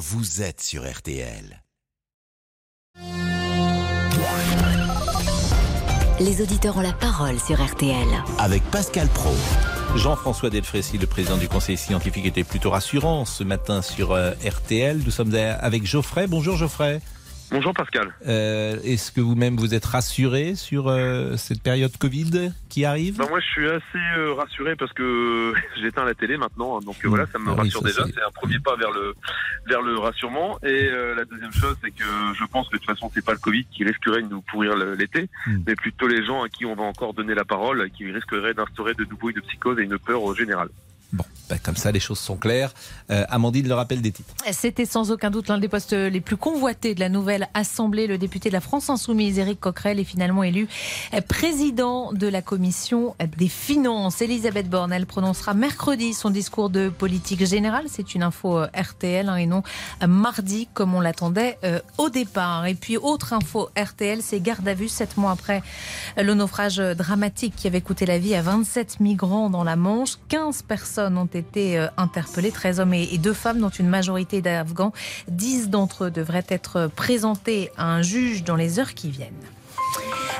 vous êtes sur RTL. Les auditeurs ont la parole sur RTL. Avec Pascal Pro. Jean-François Delfrécy, le président du conseil scientifique, était plutôt rassurant ce matin sur euh, RTL. Nous sommes avec Geoffrey. Bonjour Geoffrey. Bonjour Pascal. Euh, Est-ce que vous-même vous êtes rassuré sur euh, cette période Covid qui arrive? Ben Moi je suis assez euh, rassuré parce que j'éteins la télé maintenant, hein, donc euh, voilà, ça me Ah oui, rassure ça, déjà, c'est- un premier pas vers le vers le rassurement. Et euh, la deuxième chose, c'est que je pense que de toute façon c'est pas le Covid qui risquerait de nous pourrir l'été, Mm. mais plutôt les gens à qui on va encore donner la parole, qui risqueraient d'instaurer de nouveau une psychose et une peur au général. Bon, ben, comme ça les choses sont claires. Euh, Amandine le rappelle des titres. C'était sans aucun doute l'un des postes les plus convoités de la nouvelle Assemblée. Le député de la France Insoumise, Éric Coquerel, est finalement élu président de la Commission des Finances. Elisabeth Borne, elle prononcera mercredi son discours de politique générale. C'est une info euh, RTL hein, et non euh, mardi comme on l'attendait euh, au départ. Et puis, autre info RTL, c'est garde à vue sept mois après euh, le naufrage dramatique qui avait coûté la vie à 27 migrants dans la Manche. 15 personnes ont été euh, interpellées, 13 hommes et et deux femmes, dont une majorité d'Afghans. 10 d'entre eux devraient être présentés à un juge dans les heures qui viennent.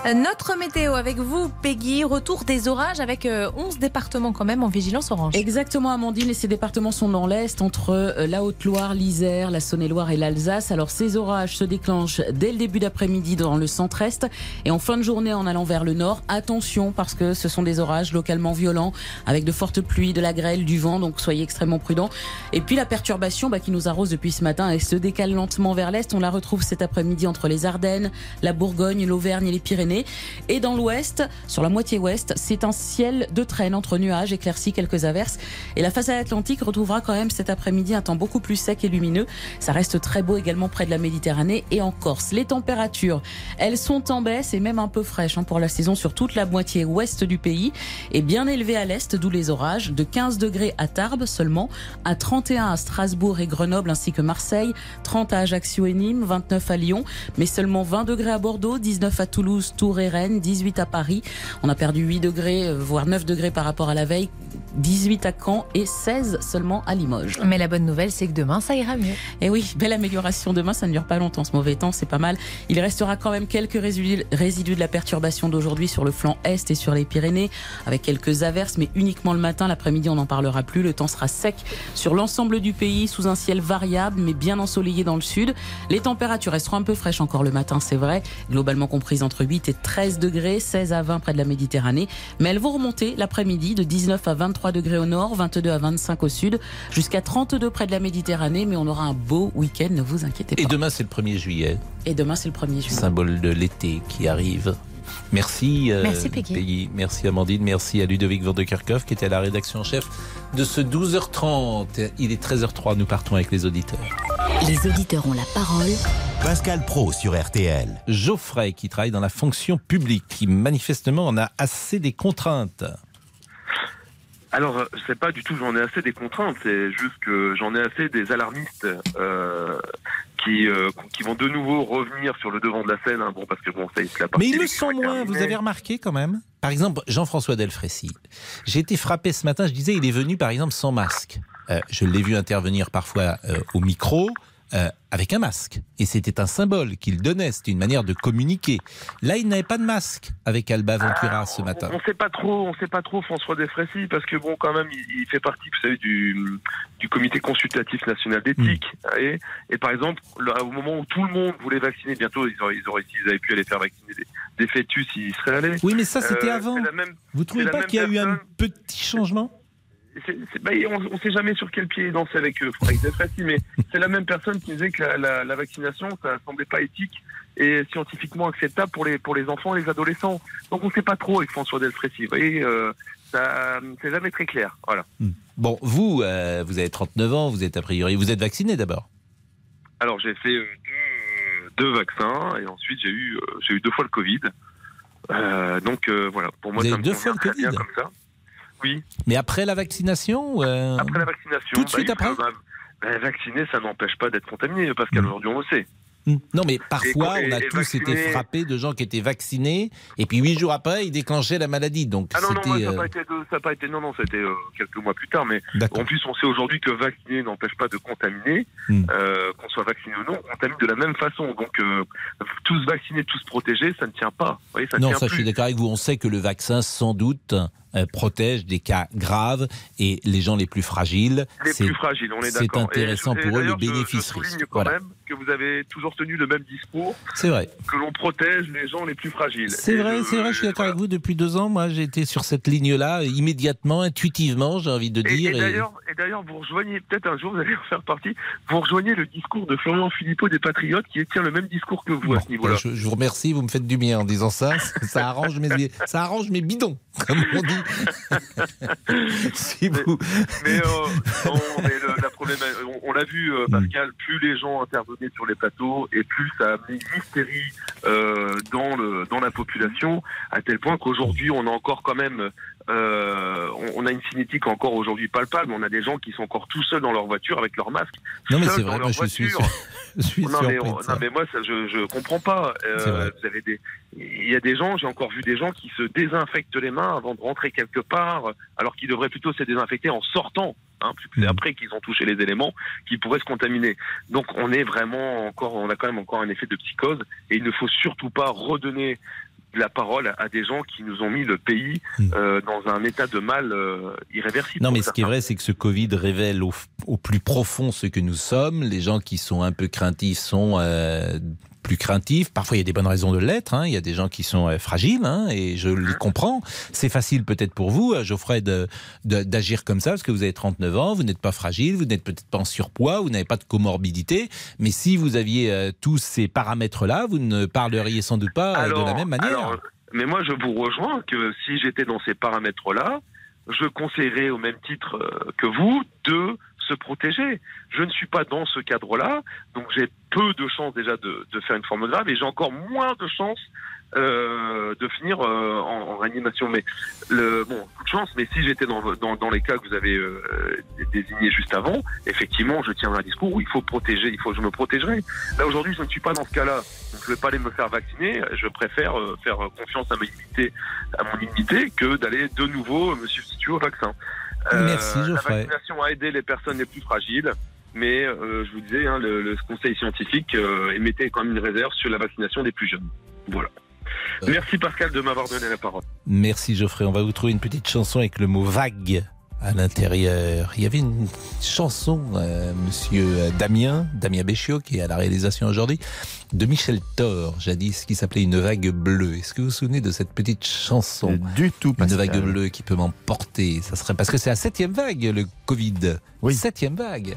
Euh, Notre météo avec vous, Peggy. Retour des orages avec euh, 11 départements quand même en vigilance orange. Exactement, Amandine. Et ces départements sont dans l'Est, entre euh, la Haute-Loire, l'Isère, la Saône-et-Loire et l'Alsace. Alors, ces orages se déclenchent dès le début d'après-midi dans le centre-Est et en fin de journée en allant vers le nord. Attention, parce que ce sont des orages localement violents, avec de fortes pluies, de la grêle, du vent. Donc, soyez extrêmement prudents. Et puis, la perturbation bah, qui nous arrose depuis ce matin, elle se décale lentement vers l'Est. On la retrouve cet après-midi entre les Ardennes, la Bourgogne, l'Auvergne et les Pyrénées. Et dans l'ouest, sur la moitié ouest, c'est un ciel de traîne entre nuages, éclaircies, quelques averses. Et la façade atlantique retrouvera quand même cet après-midi un temps beaucoup plus sec et lumineux. Ça reste très beau également près de la Méditerranée et en Corse. Les températures, elles sont en baisse et même un peu fraîches hein, pour la saison sur toute la moitié ouest du pays. Et bien élevées à l'est, d'où les orages, de 15 degrés à Tarbes seulement, à 31 à Strasbourg et Grenoble ainsi que Marseille, 30 à Ajaccio et Nîmes, 29 à Lyon, mais seulement 20 degrés à Bordeaux, 19 à Toulouse, Tours et Rennes, 18 à Paris. On a perdu 8 degrés, euh, voire 9 degrés par rapport à la veille, 18 à Caen et 16 seulement à Limoges. Mais la bonne nouvelle, c'est que demain, ça ira mieux. Et oui, belle amélioration demain, ça ne dure pas longtemps ce mauvais temps, c'est pas mal. Il restera quand même quelques résidus, résidus de la perturbation d'aujourd'hui sur le flanc est et sur les Pyrénées, avec quelques averses, mais uniquement le matin. L'après-midi, on n'en parlera plus. Le temps sera sec sur l'ensemble du pays, sous un ciel variable, mais bien ensoleillé dans le sud. Les températures resteront un peu fraîches encore le matin, c'est vrai, globalement comprises entre 8 et 13 degrés, 16 à 20 près de la Méditerranée. Mais elles vont remonter l'après-midi de 19 à 23 degrés au nord, 22 à 25 au sud, jusqu'à 32 près de la Méditerranée, mais on aura un beau week-end, ne vous inquiétez pas. Et demain c'est le 1er juillet, Et demain, c'est le 1er juillet. symbole de l'été qui arrive. Merci, euh, Merci, Peggy. Merci Amandine. Merci à Ludovic Vandekerkhoff qui était à la rédaction en chef de ce 12h30. Il est 13h03. Nous partons avec les auditeurs. Les auditeurs ont la parole. Pascal Pro sur RTL. Geoffrey qui travaille dans la fonction publique, qui manifestement en a assez des contraintes. Alors, euh, c'est pas du tout j'en ai assez des contraintes, c'est juste que j'en ai assez des alarmistes euh, qui euh, qui vont de nouveau revenir sur le devant de la scène. hein. bon, parce que bon, ça, c'est la partie Mais ils le sont moins, vous avez remarqué quand même? Par exemple, Jean-François Delfrécy. J'ai été frappé ce matin, je disais, il est venu par exemple sans masque. Euh, je l'ai vu intervenir parfois au micro euh, avec un masque. Et c'était un symbole qu'il donnait, c'était une manière de communiquer. Là, il n'avait pas de masque avec Alba Ventura Ah, ce matin. On sait pas trop, on sait pas trop François Desfrécy parce que bon, quand même, il, il fait partie, vous savez, du, du comité consultatif national d'éthique. Mm. Et, et par exemple, là, au moment où tout le monde voulait vacciner, bientôt, ils auraient, ils auraient, s'ils avaient pu aller faire vacciner des, des fœtus, ils y seraient allés. Oui, mais ça, c'était Euh, avant. même- Vous trouvez la pas qu'il y a eu un petit changement? C'est- c'est- bah, on ne sait jamais sur quel pied il dansait avec eux, avec Desfrécy, mais c'est la même personne qui disait que la, la- la vaccination, ça semblait pas éthique et scientifiquement acceptable pour les, pour les enfants et les adolescents. Donc on ne sait pas trop avec François Delfrécy. Vous voyez, euh, ça, c'est jamais très clair. Voilà. Bon, vous, euh, vous avez 39 ans, vous êtes a priori, vous êtes vacciné d'abord? Alors j'ai fait euh, deux, vaccins et ensuite j'ai eu, euh, j'ai eu deux fois le Covid. Euh, donc euh, voilà, pour moi Vous ça avez me deux fois le bien Covid? comme ça. Oui, Mais après la vaccination euh, après la vaccination. Tout de suite il après faut- bah, bah, vacciner, ça n'empêche pas d'être contaminé, Pascal. Mm. Aujourd'hui, on le sait. Hmm. Non, mais parfois, Et- on a tous été frappés de gens qui étaient vaccinés, et puis huit jours après, ils déclenchaient la maladie. Donc, Ah non, non, moi, ça n'a euh, pas été, pas non, non, c'était euh, quelques mois plus tard, mais en plus, on sait aujourd'hui que vacciner n'empêche pas de contaminer, Hmm. euh, qu'on soit vacciné ou non, on contamine de la même façon. Donc, euh, tous vaccinés, tous protégés, ça ne tient pas. Vous voyez, ça ne Non, tient ça, je suis d'accord avec vous. On sait que le vaccin, sans doute, euh, protège des cas graves et les gens les plus fragiles. Les c'est- plus fragiles, on est c'est d'accord. Et intéressant et pour eux, le d'ailleurs, je-. Je quand Voilà. même que vous avez toujours tenu le même discours, C'est vrai. que l'on protège les gens les plus fragiles. C'est vrai, c'est vrai, je suis d'accord voilà. avec vous. Depuis deux ans, moi, j'ai été sur cette ligne-là, immédiatement, intuitivement, j'ai envie de dire. et et- d'ailleurs, et d'ailleurs, vous rejoignez, peut-être un jour vous allez en faire partie, vous rejoignez le discours de Florian Philippot des Patriotes qui tient le même discours que vous à ce niveau-là. ben, je, je vous remercie, vous me faites du bien en disant ça. Ça arrange mes, ça arrange mes bidons, comme on dit. si vous... Mais, euh, non, mais le- la problème, on, on l'a vu, euh, Pascal, plus les gens intervenaient sur les plateaux et plus ça a amené une hystérie euh, dans, le, dans la population, à tel point qu'aujourd'hui, on a encore quand même, euh, on, on a une cinétique encore aujourd'hui palpable. On a des gens qui sont encore tout seuls dans leur voiture avec leur masque. Non, mais c'est vrai, moi, je suis, je suis Non mais, on- non, mais moi ça, je je comprends pas. Euh, vous avez des il y a des gens, j'ai encore vu des gens qui se désinfectent les mains avant de rentrer quelque part, alors qu'ils devraient plutôt se désinfecter en sortant. Hein, Mhm. après qu'ils ont touché les éléments qui pourraient se contaminer. Donc on est vraiment encore, on a quand même encore un effet de psychose et il ne faut surtout pas redonner la parole à des gens qui nous ont mis le pays Mhm. euh, dans un état de mal euh, irréversible. Non, mais ce qui est vrai, c'est que ce Covid révèle au, au plus profond ce que nous sommes. Les gens qui sont un peu craintifs sont euh, plus craintifs. Parfois, il y a des bonnes raisons de l'être. hein. Il y a des gens qui sont euh, fragiles, hein, et je les comprends. C'est facile peut-être pour vous, euh, Geoffrey, d'agir comme ça, parce que vous avez 39 ans, vous n'êtes pas fragile, vous n'êtes peut-être pas en surpoids, vous n'avez pas de comorbidité. Mais si vous aviez euh, tous ces paramètres-là, vous ne parleriez sans doute pas de la même manière. alors, mais moi, je vous rejoins que si j'étais dans ces paramètres-là, je conseillerais au même titre que vous de protéger. Je ne suis pas dans ce cadre-là, donc j'ai peu de chances déjà de, faire une forme grave et j'ai encore moins de chances euh, de finir euh, en, réanimation. Mais le, bon, chance. Mais si j'étais dans, dans, les cas que vous avez euh, désignés juste avant, effectivement, je tiendrai un discours où il faut protéger, il faut, je me protégerai. Là aujourd'hui, je ne suis pas dans ce cas-là. Donc, je ne vais pas aller me faire vacciner. Je préfère faire confiance à, ma immunité, à mon immunité que d'aller de nouveau me substituer au vaccin. Merci, La Geoffrey. vaccination a aidé les personnes les plus fragiles. Mais euh, je vous disais, hein, le, le conseil scientifique euh, émettait quand même une réserve sur la vaccination des plus jeunes. Voilà. Euh. Merci Pascal de m'avoir donné la parole. Merci Geoffrey. On va vous trouver une petite chanson avec le mot vague à l'intérieur. Il y avait une chanson, euh, monsieur Damien, Damien Béchiot, qui est à la réalisation aujourd'hui, de Michel Thor, jadis, qui s'appelait Une vague bleue. Est-ce que vous vous souvenez de cette petite chanson? Du tout, Une Pascal. vague bleue qui peut m'emporter. Ça serait parce que c'est la septième vague, le Covid. Oui. Septième vague.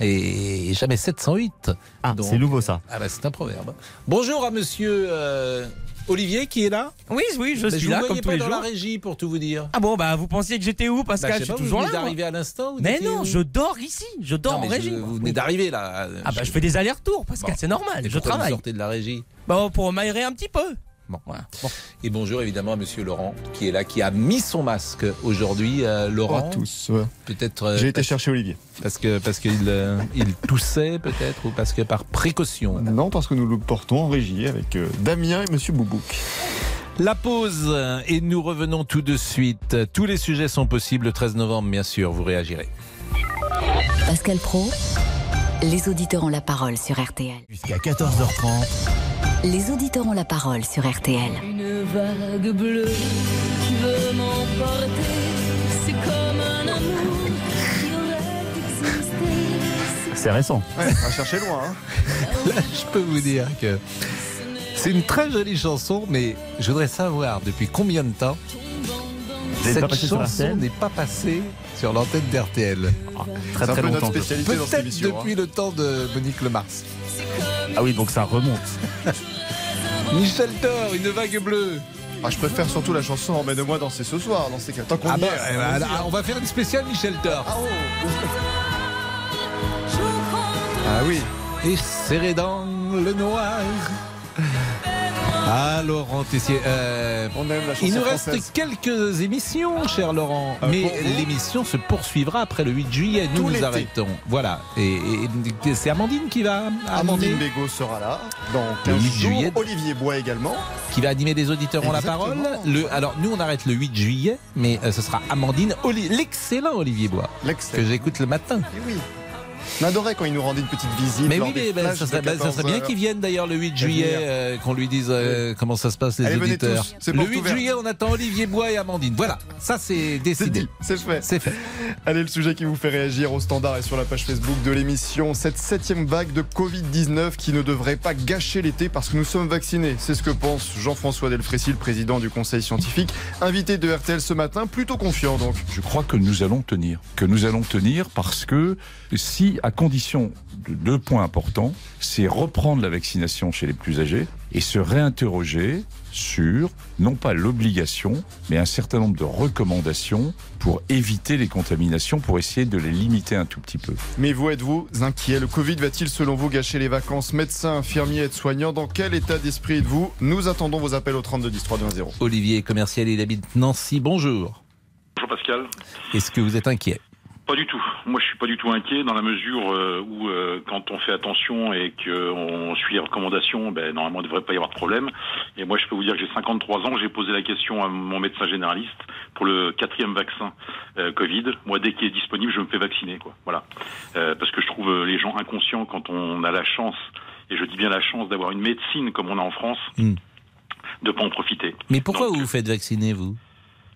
Et jamais 708. Ah, c'est nouveau ça. Ah bah c'est un proverbe. Bonjour à monsieur euh, Olivier qui est là. Oui, oui, je Mais suis vous là comme tous pas les dans jours. la régie pour tout vous dire. Ah bon, bah vous pensiez que j'étais où, Bah, Pascal je Je suis pas, vous toujours là. moi. d'arriver à l'instant Mais non, je dors ici. Je dors Non, en régie. je- vous venez d'arriver là. Ah bah je fais des allers-retours, Pascal, Bon. c'est normal. Je pourquoi vous travaille. sortez de la régie. Bon, pour m'aérer un petit peu. Bon. Voilà. Bon. Et bonjour évidemment à Monsieur Laurent qui est là, qui a mis son masque aujourd'hui. Euh, Laurent, tous. ouais. peut-être euh, J'ai été chercher Olivier. parce que parce qu'il euh, il toussait peut-être ou parce que par précaution. Non, parce que nous le portons en régie avec euh, Damien et Monsieur Boubouk. La pause et nous revenons tout de suite. Tous les sujets sont possibles le 13 novembre, bien sûr. Vous réagirez. Pascal Pro, les auditeurs ont la parole sur RTL. Jusqu'à 14h30, Les auditeurs ont la parole sur RTL. Une vague bleue qui veut m'emporter, c'est comme un amour qui aurait existé. C'est récent. Ouais, on va chercher loin. Hein. Là, je peux vous dire que c'est une très jolie chanson, mais je voudrais savoir depuis combien de temps cette chanson n'est pas passée sur l'antenne d'RTL. Très un très notre longtemps. Peut-être hein. depuis le temps de Monique Lemars. Ah oui, donc ça remonte. Michel Thor, une vague bleue. Ah, je préfère surtout la chanson Emmène-moi danser ce soir, dans ces cas. Tant qu'on Ah y bah, est, eh bah, allons-y, là, hein. on va faire une spéciale Michel Thor. Ah oui. Et serré dans le noir. Ah, Laurent Tessier. euh, On aime la chanson il nous française. reste quelques émissions, cher Laurent. Ah, mais l'émission se poursuivra après le 8 juillet. Nous Tout nous arrêtons. Voilà. Et, et- c'est Amandine qui va Amandine Bégaud sera là dans Le 15 8 jours. juillet. Olivier Bois également. qui va animer les auditeurs ont la parole. Le, alors nous on arrête le 8 juillet, mais euh, ce sera Amandine, l'excellent Olivier Bois que j'écoute le matin. Eh oui. On adorait quand il nous rendait une petite visite. Mais oui, mais ben, flashs ça, serait, ben, ça serait 14 bien heures. qu'ils viennent d'ailleurs le 8 Et juillet, euh, qu'on lui dise euh, comment ça se passe les Allez, auditeurs. tous, Le porte 8 ouverte. juillet, on attend Olivier Bois et Amandine. Voilà, ça c'est décidé. c'est fait. C'est fait. Allez, le sujet qui vous fait réagir au standard et sur la page Facebook de l'émission, cette septième vague de Covid-19 qui ne devrait pas gâcher l'été parce que nous sommes vaccinés. C'est ce que pense Jean-François Delfrécy, le président du conseil scientifique, invité de RTL ce matin, plutôt confiant donc. Je crois que nous allons tenir. Que nous allons tenir parce que si, à condition de deux points importants, c'est reprendre la vaccination chez les plus âgés et se réinterroger sur, non pas l'obligation, mais un certain nombre de recommandations pour éviter les contaminations, pour essayer de les limiter un tout petit peu. Mais vous êtes-vous inquiet? Le Covid va-t-il selon vous gâcher les vacances? Médecins, infirmiers, aides-soignants, dans quel état d'esprit êtes-vous? Nous attendons vos appels au 32 10 3 2 1 0. Olivier commercial, il habite Nancy. Bonjour. Bonjour Pascal. Est-ce que vous êtes inquiet? Pas du tout. Moi, je suis pas du tout inquiet dans la mesure euh, où, euh, quand on fait attention et qu'on suit les recommandations, ben, normalement, il ne devrait pas y avoir de problème. Et moi, je peux vous dire que j'ai 53 ans. J'ai posé la question à mon médecin généraliste pour le quatrième vaccin euh, Covid. Moi, dès qu'il est disponible, je me fais vacciner. Quoi. Voilà. Parce que je trouve les gens inconscients quand on a la chance, et je dis bien la chance, d'avoir une médecine comme on a en France, Hmm. de pas en profiter. Mais pourquoi Donc, vous vous faites vacciner, vous?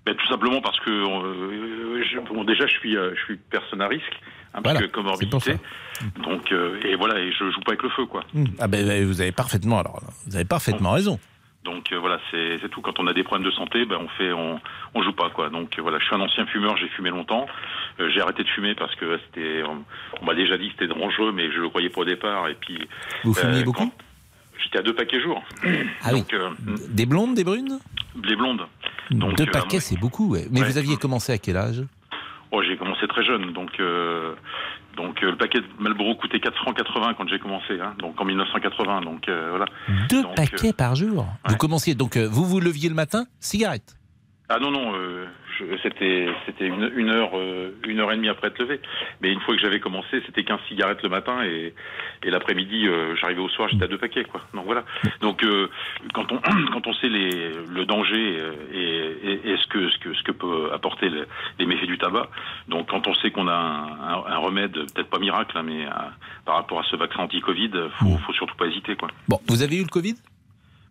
Ben, tout simplement parce que euh, je- bon, déjà je suis euh, je suis personne à risque, hein, parce Voilà, que comorbidité. c'est pour Donc euh, et voilà et je joue pas avec le feu quoi. Ah ben vous avez parfaitement alors, vous avez parfaitement raison. Donc euh, voilà c'est tout. Quand on a des problèmes de santé, ben on fait on on joue pas quoi. Donc euh, voilà je suis un ancien fumeur, j'ai fumé longtemps. Euh, j'ai arrêté de fumer parce que c'était on, on m'a déjà dit que c'était dangereux, mais je le croyais pas au départ. Et puis Vous fumiez beaucoup? J'étais à deux paquets jour. Ah. Donc euh, Des blondes, des brunes? Les blondes. Donc, Deux euh, paquets, c'est beaucoup. ouais. Mais Ouais. vous aviez commencé à quel âge? Oh, j'ai commencé très jeune, donc euh, donc euh, le paquet de Marlboro coûtait 4 francs 80 quand j'ai commencé, hein, donc en 1980, donc euh, voilà. Deux Donc, paquets par jour? Vous commenciez donc vous vous leviez le matin, cigarette? Ah non non, c'était c'était une, une heure euh, une heure et demie après être levé. Mais une fois que j'avais commencé, c'était 15 cigarettes le matin et et l'après-midi, euh, j'arrivais au soir, j'étais à deux paquets quoi. Donc voilà. Donc euh, quand on quand on sait les le danger et, et, et ce que ce que ce que peut apporter le- les méfaits du tabac, donc quand on sait qu'on a un, un- un remède, peut-être pas miracle, hein, mais par rapport à ce vaccin anti-Covid, faut faut surtout pas hésiter quoi. Bon, vous avez eu le Covid?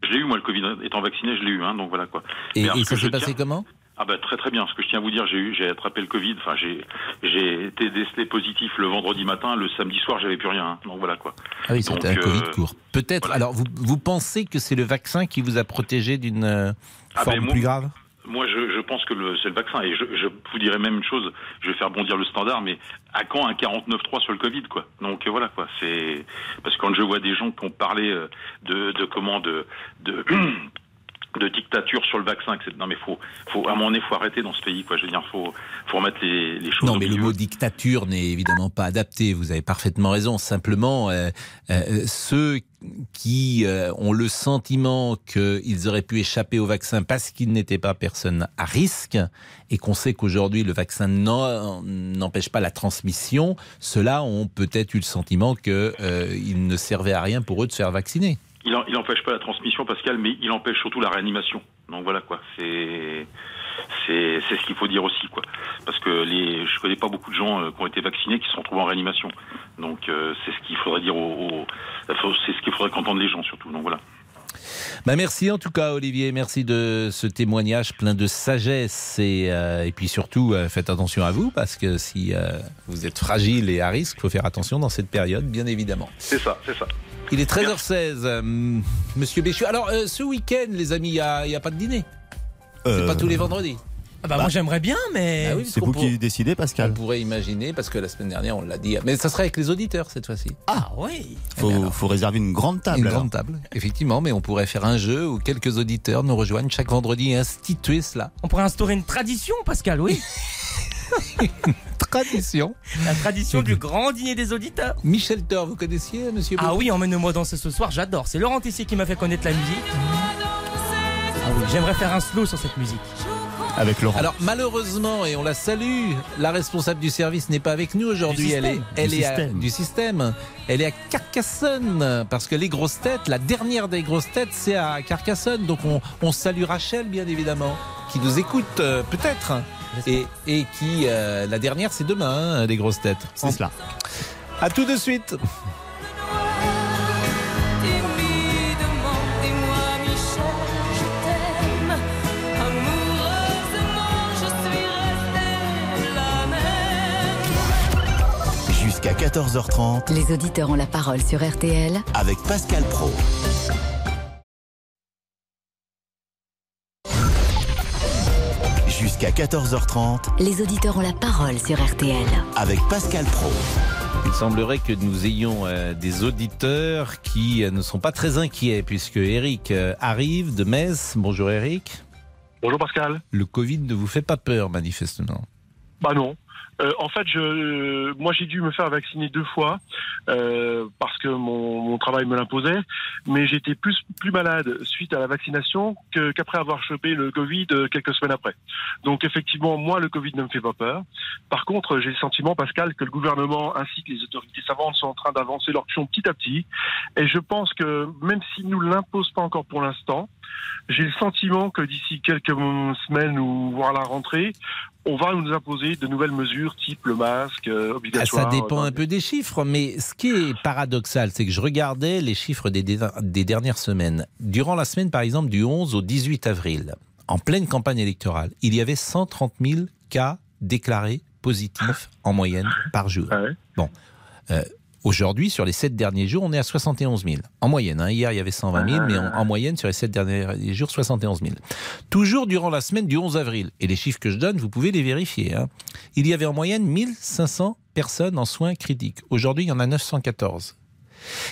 Je l'ai eu moi le Covid étant vacciné, je l'ai eu hein, donc voilà quoi. Et, et ça s'est passé tiens- comment? Ah bah très très bien. Ce que je tiens à vous dire, j'ai eu, j'ai attrapé le Covid. Enfin, j'ai, j'ai été décelé positif le vendredi matin. Le samedi soir, j'avais plus rien. hein. Donc voilà quoi. Ah oui, c'était un Covid euh, court. Peut-être. Alors, vous, vous pensez que c'est le vaccin qui vous a protégé d'une euh, Ah forme ben, moi- plus grave? Moi, je, je pense que le, c'est le vaccin. Et je, je vous dirais même une chose. Je vais faire bondir le standard, mais à quand un 49.3 sur le Covid quoi? Donc euh, voilà quoi. C'est parce que quand je vois des gens qui ont parlé de, de comment de, de de dictature sur le vaccin, etc. Non mais faut, faut à moment donné, faut arrêter dans ce pays, quoi. Je veux dire, faut, faut remettre les, les choses. Non, mais le mot dictature n'est évidemment pas adapté. Vous avez parfaitement raison. Simplement, euh, euh, ceux qui euh, ont le sentiment qu'ils auraient pu échapper au vaccin parce qu'ils n'étaient pas personnes à risque et qu'on sait qu'aujourd'hui le vaccin n'empêche pas la transmission, ceux-là ont peut-être eu le sentiment qu'il ne servait à rien pour eux de se faire vacciner. Il, en- il empêche pas la transmission, Pascal, mais il empêche surtout la réanimation. Donc voilà quoi. C'est c'est c'est ce qu'il faut dire aussi quoi. Parce que les je connais pas beaucoup de gens euh, qui ont été vaccinés qui se sont retrouvés en réanimation. Donc euh, c'est ce qu'il faudrait dire faut- c'est ce qu'il faudrait qu'entendent les gens surtout. Donc voilà. Bah merci en tout cas Olivier, merci de ce témoignage plein de sagesse et, euh, et puis surtout euh, faites attention à vous parce que si euh, vous êtes fragile et à risque, faut faire attention dans cette période bien évidemment. C'est ça, c'est ça. Il est 13h16, euh, Monsieur Béchu. Alors euh, ce week-end les amis, il n'y a, il y a pas de dîner C'est Euh, pas tous les vendredis Ah bah, moi j'aimerais bien, mais. Ah oui, c'est vous pour- qui décidez, Pascal. On pourrait imaginer, parce que la semaine dernière on l'a dit, mais ça serait avec les auditeurs cette fois-ci. Ah oui. Faut, faut réserver une grande table. Une alors. grande table, effectivement, mais on pourrait faire un jeu où quelques auditeurs nous rejoignent chaque vendredi et instituer cela. On pourrait instaurer une tradition, Pascal, oui. Tradition. La tradition du grand dîner des auditeurs. Michel Thor, vous connaissiez, monsieur Ah oui, emmène-moi danser ce soir, j'adore. C'est Laurent Tessier qui m'a fait connaître la musique. oui, j'aimerais faire un slow sur cette musique. Avec Laurent. Alors malheureusement, et on la salue, la responsable du service n'est pas avec nous aujourd'hui. Elle est, elle Du est à- système. du système. Elle est à Carcassonne parce que les grosses têtes, la dernière des grosses têtes, c'est à Carcassonne. Donc on, on salue Rachel bien évidemment, qui nous écoute euh, peut-être, et, et qui euh, la dernière c'est demain, hein, les grosses têtes. C'est cela. À tout de suite. Jusqu'à 14h30 Les auditeurs ont la parole sur RTL avec Pascal Pro. Jusqu'à 14h30 Les auditeurs ont la parole sur RTL. avec Pascal Pro. Il semblerait que nous ayons euh, des auditeurs qui euh, ne sont pas très inquiets puisque Eric euh, arrive de Metz. Bonjour Eric. Bonjour Pascal. Le Covid ne vous fait pas peur manifestement. Bah non. Euh, en fait, je, moi j'ai dû me faire vacciner deux fois euh, parce que mon, mon travail me l'imposait, mais j'étais plus plus malade suite à la vaccination que- qu'après avoir chopé le Covid euh, quelques semaines après. Donc effectivement, moi le Covid ne me fait pas peur. Par contre, j'ai le sentiment, Pascal, que le gouvernement ainsi que les autorités savantes sont en train d'avancer leur pion petit à petit, et je pense que même s'ils nous l'imposent pas encore pour l'instant, j'ai le sentiment que d'ici quelques semaines ou voire la rentrée, on va nous imposer de nouvelles mesures type le masque euh, Ah, obligatoire. ça dépend un peu des chiffres, mais ce qui est paradoxal, c'est que je regardais les chiffres des, des- des dernières semaines. Durant la semaine, par exemple, du 11 au 18 avril, en pleine campagne électorale, il y avait 130 000 cas déclarés positifs en moyenne par jour. Bon. Euh, Aujourd'hui, sur les 7 derniers jours, on est à 71 000. En moyenne, hein. hier il y avait 120 000, mais en, en moyenne, sur les 7 derniers jours, 71 000. Toujours durant la semaine du 11 avril, et les chiffres que je donne, vous pouvez les vérifier, hein. il y avait en moyenne 1500 personnes en soins critiques. Aujourd'hui, il y en a 914.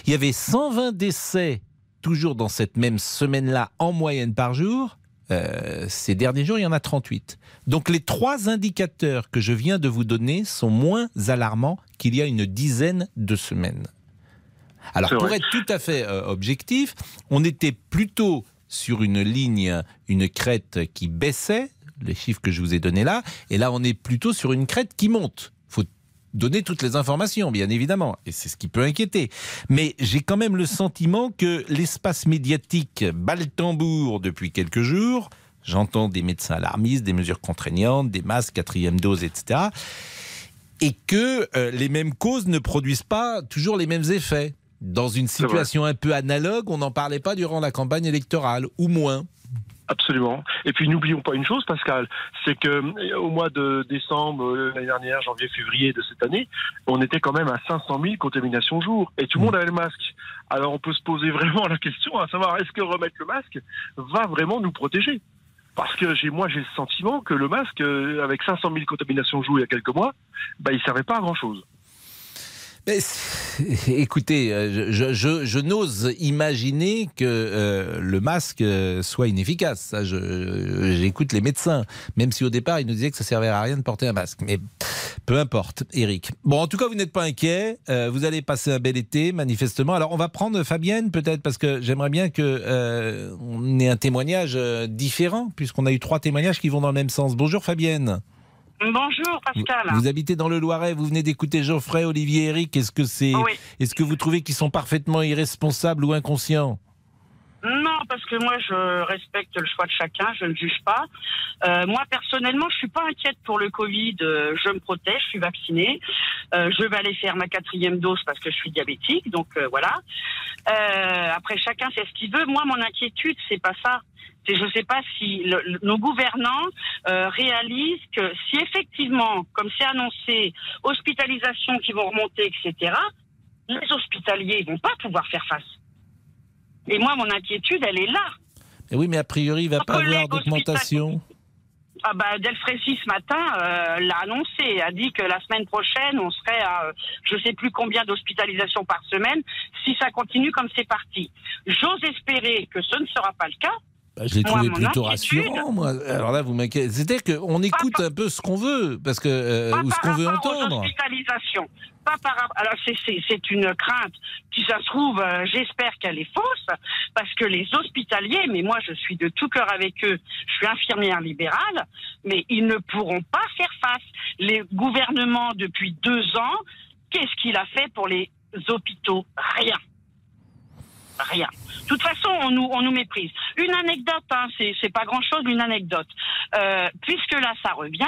Il y avait 120 décès, toujours dans cette même semaine-là, en moyenne par jour. Euh, ces derniers jours, il y en a 38. Donc les trois indicateurs que je viens de vous donner sont moins alarmants qu'il y a une dizaine de semaines. Alors pour vrai. être tout à fait euh, objectif, on était plutôt sur une ligne, une crête qui baissait, les chiffres que je vous ai donnés là, et là on est plutôt sur une crête qui monte. Donner toutes les informations, bien évidemment, et c'est ce qui peut inquiéter. Mais j'ai quand même le sentiment que l'espace médiatique bat le tambour depuis quelques jours. J'entends des médecins alarmistes, des mesures contraignantes, des masques, quatrième dose, etc. Et que euh, les mêmes causes ne produisent pas toujours les mêmes effets. Dans une situation un peu analogue, on n'en parlait pas durant la campagne électorale, ou moins. Absolument. Et puis n'oublions pas une chose, Pascal, c'est que euh, au mois de décembre euh, l'année dernière, janvier, février de cette année, on était quand même à 500 000 contaminations jour, et tout le monde avait le masque. Alors on peut se poser vraiment la question à savoir est-ce que remettre le masque va vraiment nous protéger? Parce que j'ai moi j'ai le sentiment que le masque, euh, avec 500 000 contaminations jour il y a quelques mois, bah il servait pas à grand chose. Mais écoutez, euh, je, n'ose imaginer que euh, le masque soit inefficace. J'écoute les médecins, même si au départ ils nous disaient que ça servait à rien de porter un masque. Mais peu importe, Eric. Bon, en tout cas, vous n'êtes pas inquiet. Euh, vous allez passer un bel été, manifestement. Alors, on va prendre Fabienne, peut-être, parce que j'aimerais bien que ait un témoignage différent, puisqu'on a eu trois témoignages qui vont dans le même sens. Bonjour, Fabienne. Bonjour Pascal. Vous habitez dans le Loiret, vous venez d'écouter Geoffrey, Olivier, Eric. Est-ce que c'est, Oui. est-ce que vous trouvez qu'ils sont parfaitement irresponsables ou inconscients? Non, parce que moi je respecte le choix de chacun, je ne juge pas. Euh, moi personnellement, je suis pas inquiète pour le Covid. euh, je me protège, je suis vaccinée. Euh, je vais aller faire ma quatrième dose parce que je suis diabétique, donc euh, voilà. Euh, après, chacun fait ce qu'il veut. Moi, mon inquiétude, c'est pas ça. C'est je sais pas si le- nos gouvernants euh, réalisent que si effectivement, comme c'est annoncé, hospitalisation qui vont remonter, etc. Les hospitaliers vont pas pouvoir faire face. Et moi, mon inquiétude, elle est là. Oui, mais a priori, il va pas avoir d'augmentation. Ah bah, Delfrécy ce matin euh, l'a annoncé, a dit que la semaine prochaine on serait à euh, je sais plus combien d'hospitalisations par semaine si ça continue comme c'est parti. J'ose espérer que ce ne sera pas le cas. Je l'ai Moi, trouvé plutôt rassurant, moi. Alors là, vous m'inquiétez. C'est-à-dire qu'on écoute un peu ce qu'on veut, parce que euh, ou ce qu'on veut entendre. Pas par Alors c'est une crainte qui ça se trouve, euh, j'espère qu'elle est fausse, parce que les hospitaliers, mais moi je suis de tout cœur avec eux, je suis infirmière libérale, mais ils ne pourront pas faire face. Les gouvernements depuis deux ans, qu'est-ce qu'il a fait pour les hôpitaux? Rien. Rien. De toute façon, on nous, on nous méprise. Une anecdote, hein, c'est c'est pas grand-chose, une anecdote. Euh, puisque là, ça revient,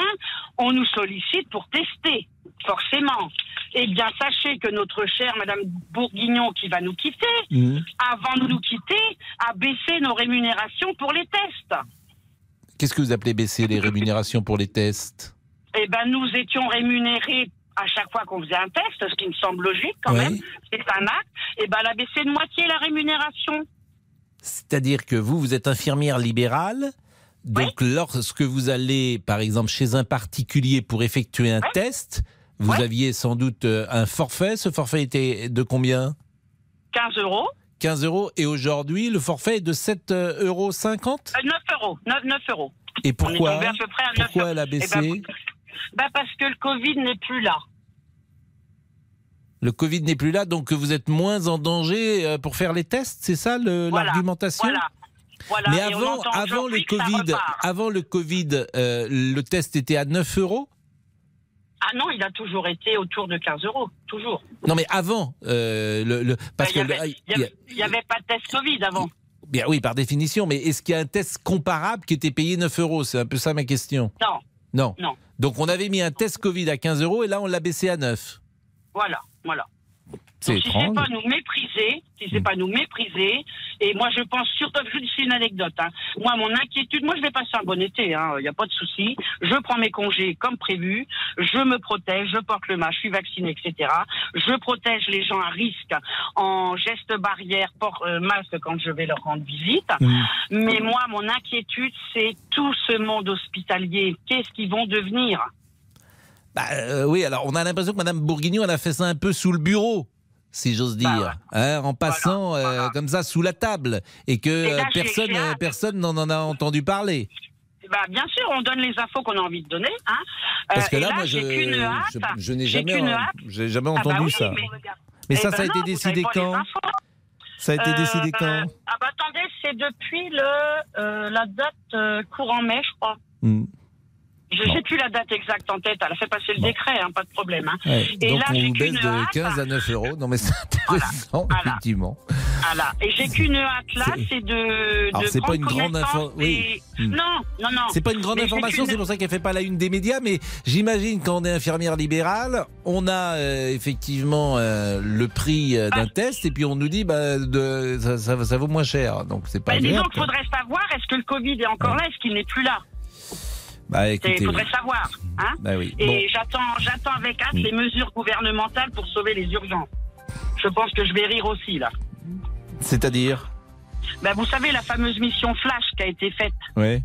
on nous sollicite pour tester, forcément. Eh bien, sachez que notre chère Madame Bourguignon, qui va nous quitter, Mhm. avant de nous quitter, a baissé nos rémunérations pour les tests. Qu'est-ce que vous appelez baisser les rémunérations pour les tests? Eh ben, nous étions rémunérés à chaque fois qu'on faisait un test, ce qui me semble logique quand Oui. même. C'est un acte. Eh ben, elle a baissé de moitié la rémunération. C'est-à-dire que vous, vous êtes infirmière libérale. Donc, lorsque vous allez, par exemple, chez un particulier pour effectuer un test, vous aviez sans doute euh, un forfait. Ce forfait était de combien? 15 euros. 15 euros. Et aujourd'hui, le forfait est de 7,50 euros. Euh, 9 euros. 9, 9 euros. Et On est pourquoi tombé à peu près à 9 Pourquoi elle a Eh ben, baissé? Bah parce que le Covid n'est plus là. Le Covid n'est plus là, donc vous êtes moins en danger euh, pour faire les tests, c'est ça Voilà. l'argumentation Voilà. Voilà. Mais avant, le Covid, avant le Covid, euh, le test était à 9 euros. Ah non, il a toujours été autour de 15 euros. Toujours. Non, mais avant, euh, le, le- parce il n'y que avait, le- il y avait- il y avait pas de test Covid avant. bien oui, par définition, mais est-ce qu'il y a un test comparable qui était payé 9 euros? C'est un peu ça ma question. Non. Non. Non. Donc on avait mis un test Covid à 15 euros et là on l'a baissé à 9. Voilà. Voilà. C'est si pas nous mépriser, si c'est pas nous mépriser, et moi je pense surtout, je vous dis une anecdote. Hein. Moi mon inquiétude, moi je vais passer un bon été, il n'y a pas de souci. Je prends mes congés comme prévu, je me protège, je porte le masque, je suis vacciné, etc. Je protège les gens à risque en geste barrière, port euh, masque quand je vais leur rendre visite. Mais moi mon inquiétude c'est tout ce monde hospitalier. Qu'est-ce qu'ils vont devenir? Bah, euh, oui, alors on a l'impression que Madame Bourguignon elle a fait ça un peu sous le bureau. Si j'ose Bah dire, Hein, en passant euh, comme ça sous la table, et que Et là, euh, j'ai- personne, euh, personne n'en en a entendu parler. Bah, bien sûr, on donne les infos qu'on a envie de donner. Hein. Parce que là, moi, je, n'ai jamais, j'ai jamais Ah bah entendu oui, ça. Mais, Mais Eh ça, ben ça a été non, décidé quand? Ça a été Euh, décidé quand? Ah bah attendez, c'est depuis le euh, la date courant mai, je crois. Hmm. Je sais plus la date exacte en tête. Elle a fait passer le décret, hein, pas de problème. hein. Ouais, Et Donc là, on j'ai qu'une de hâte. 15 à 9 euros. Non mais c'est intéressant, effectivement. Voilà. Et j'ai qu'une hâte là, C'est- de. Alors, de c'est pas une grande connaissance info- oui. des- Hmm. Non, non, non. C'est pas une grande Mais information, c'est pour ça qu'elle fait pas la une des médias, mais j'imagine quand on est infirmière libérale, on a euh, effectivement euh, le prix euh, Ah. d'un test et puis on nous dit bah, de, ça, ça- ça vaut moins cher, donc c'est pas Bah, disons qu'il faudrait savoir est-ce que le Covid est encore là, est-ce qu'il n'est plus là? Bah Il écoutez, faudrait savoir. Hein Bah oui. Et Bon. j'attends, j'attends avec hâte Mm. les mesures gouvernementales pour sauver les urgences. Je pense que je vais rire aussi là. c'est-à-dire, Ben, vous savez la fameuse mission flash qui a été faite ouais.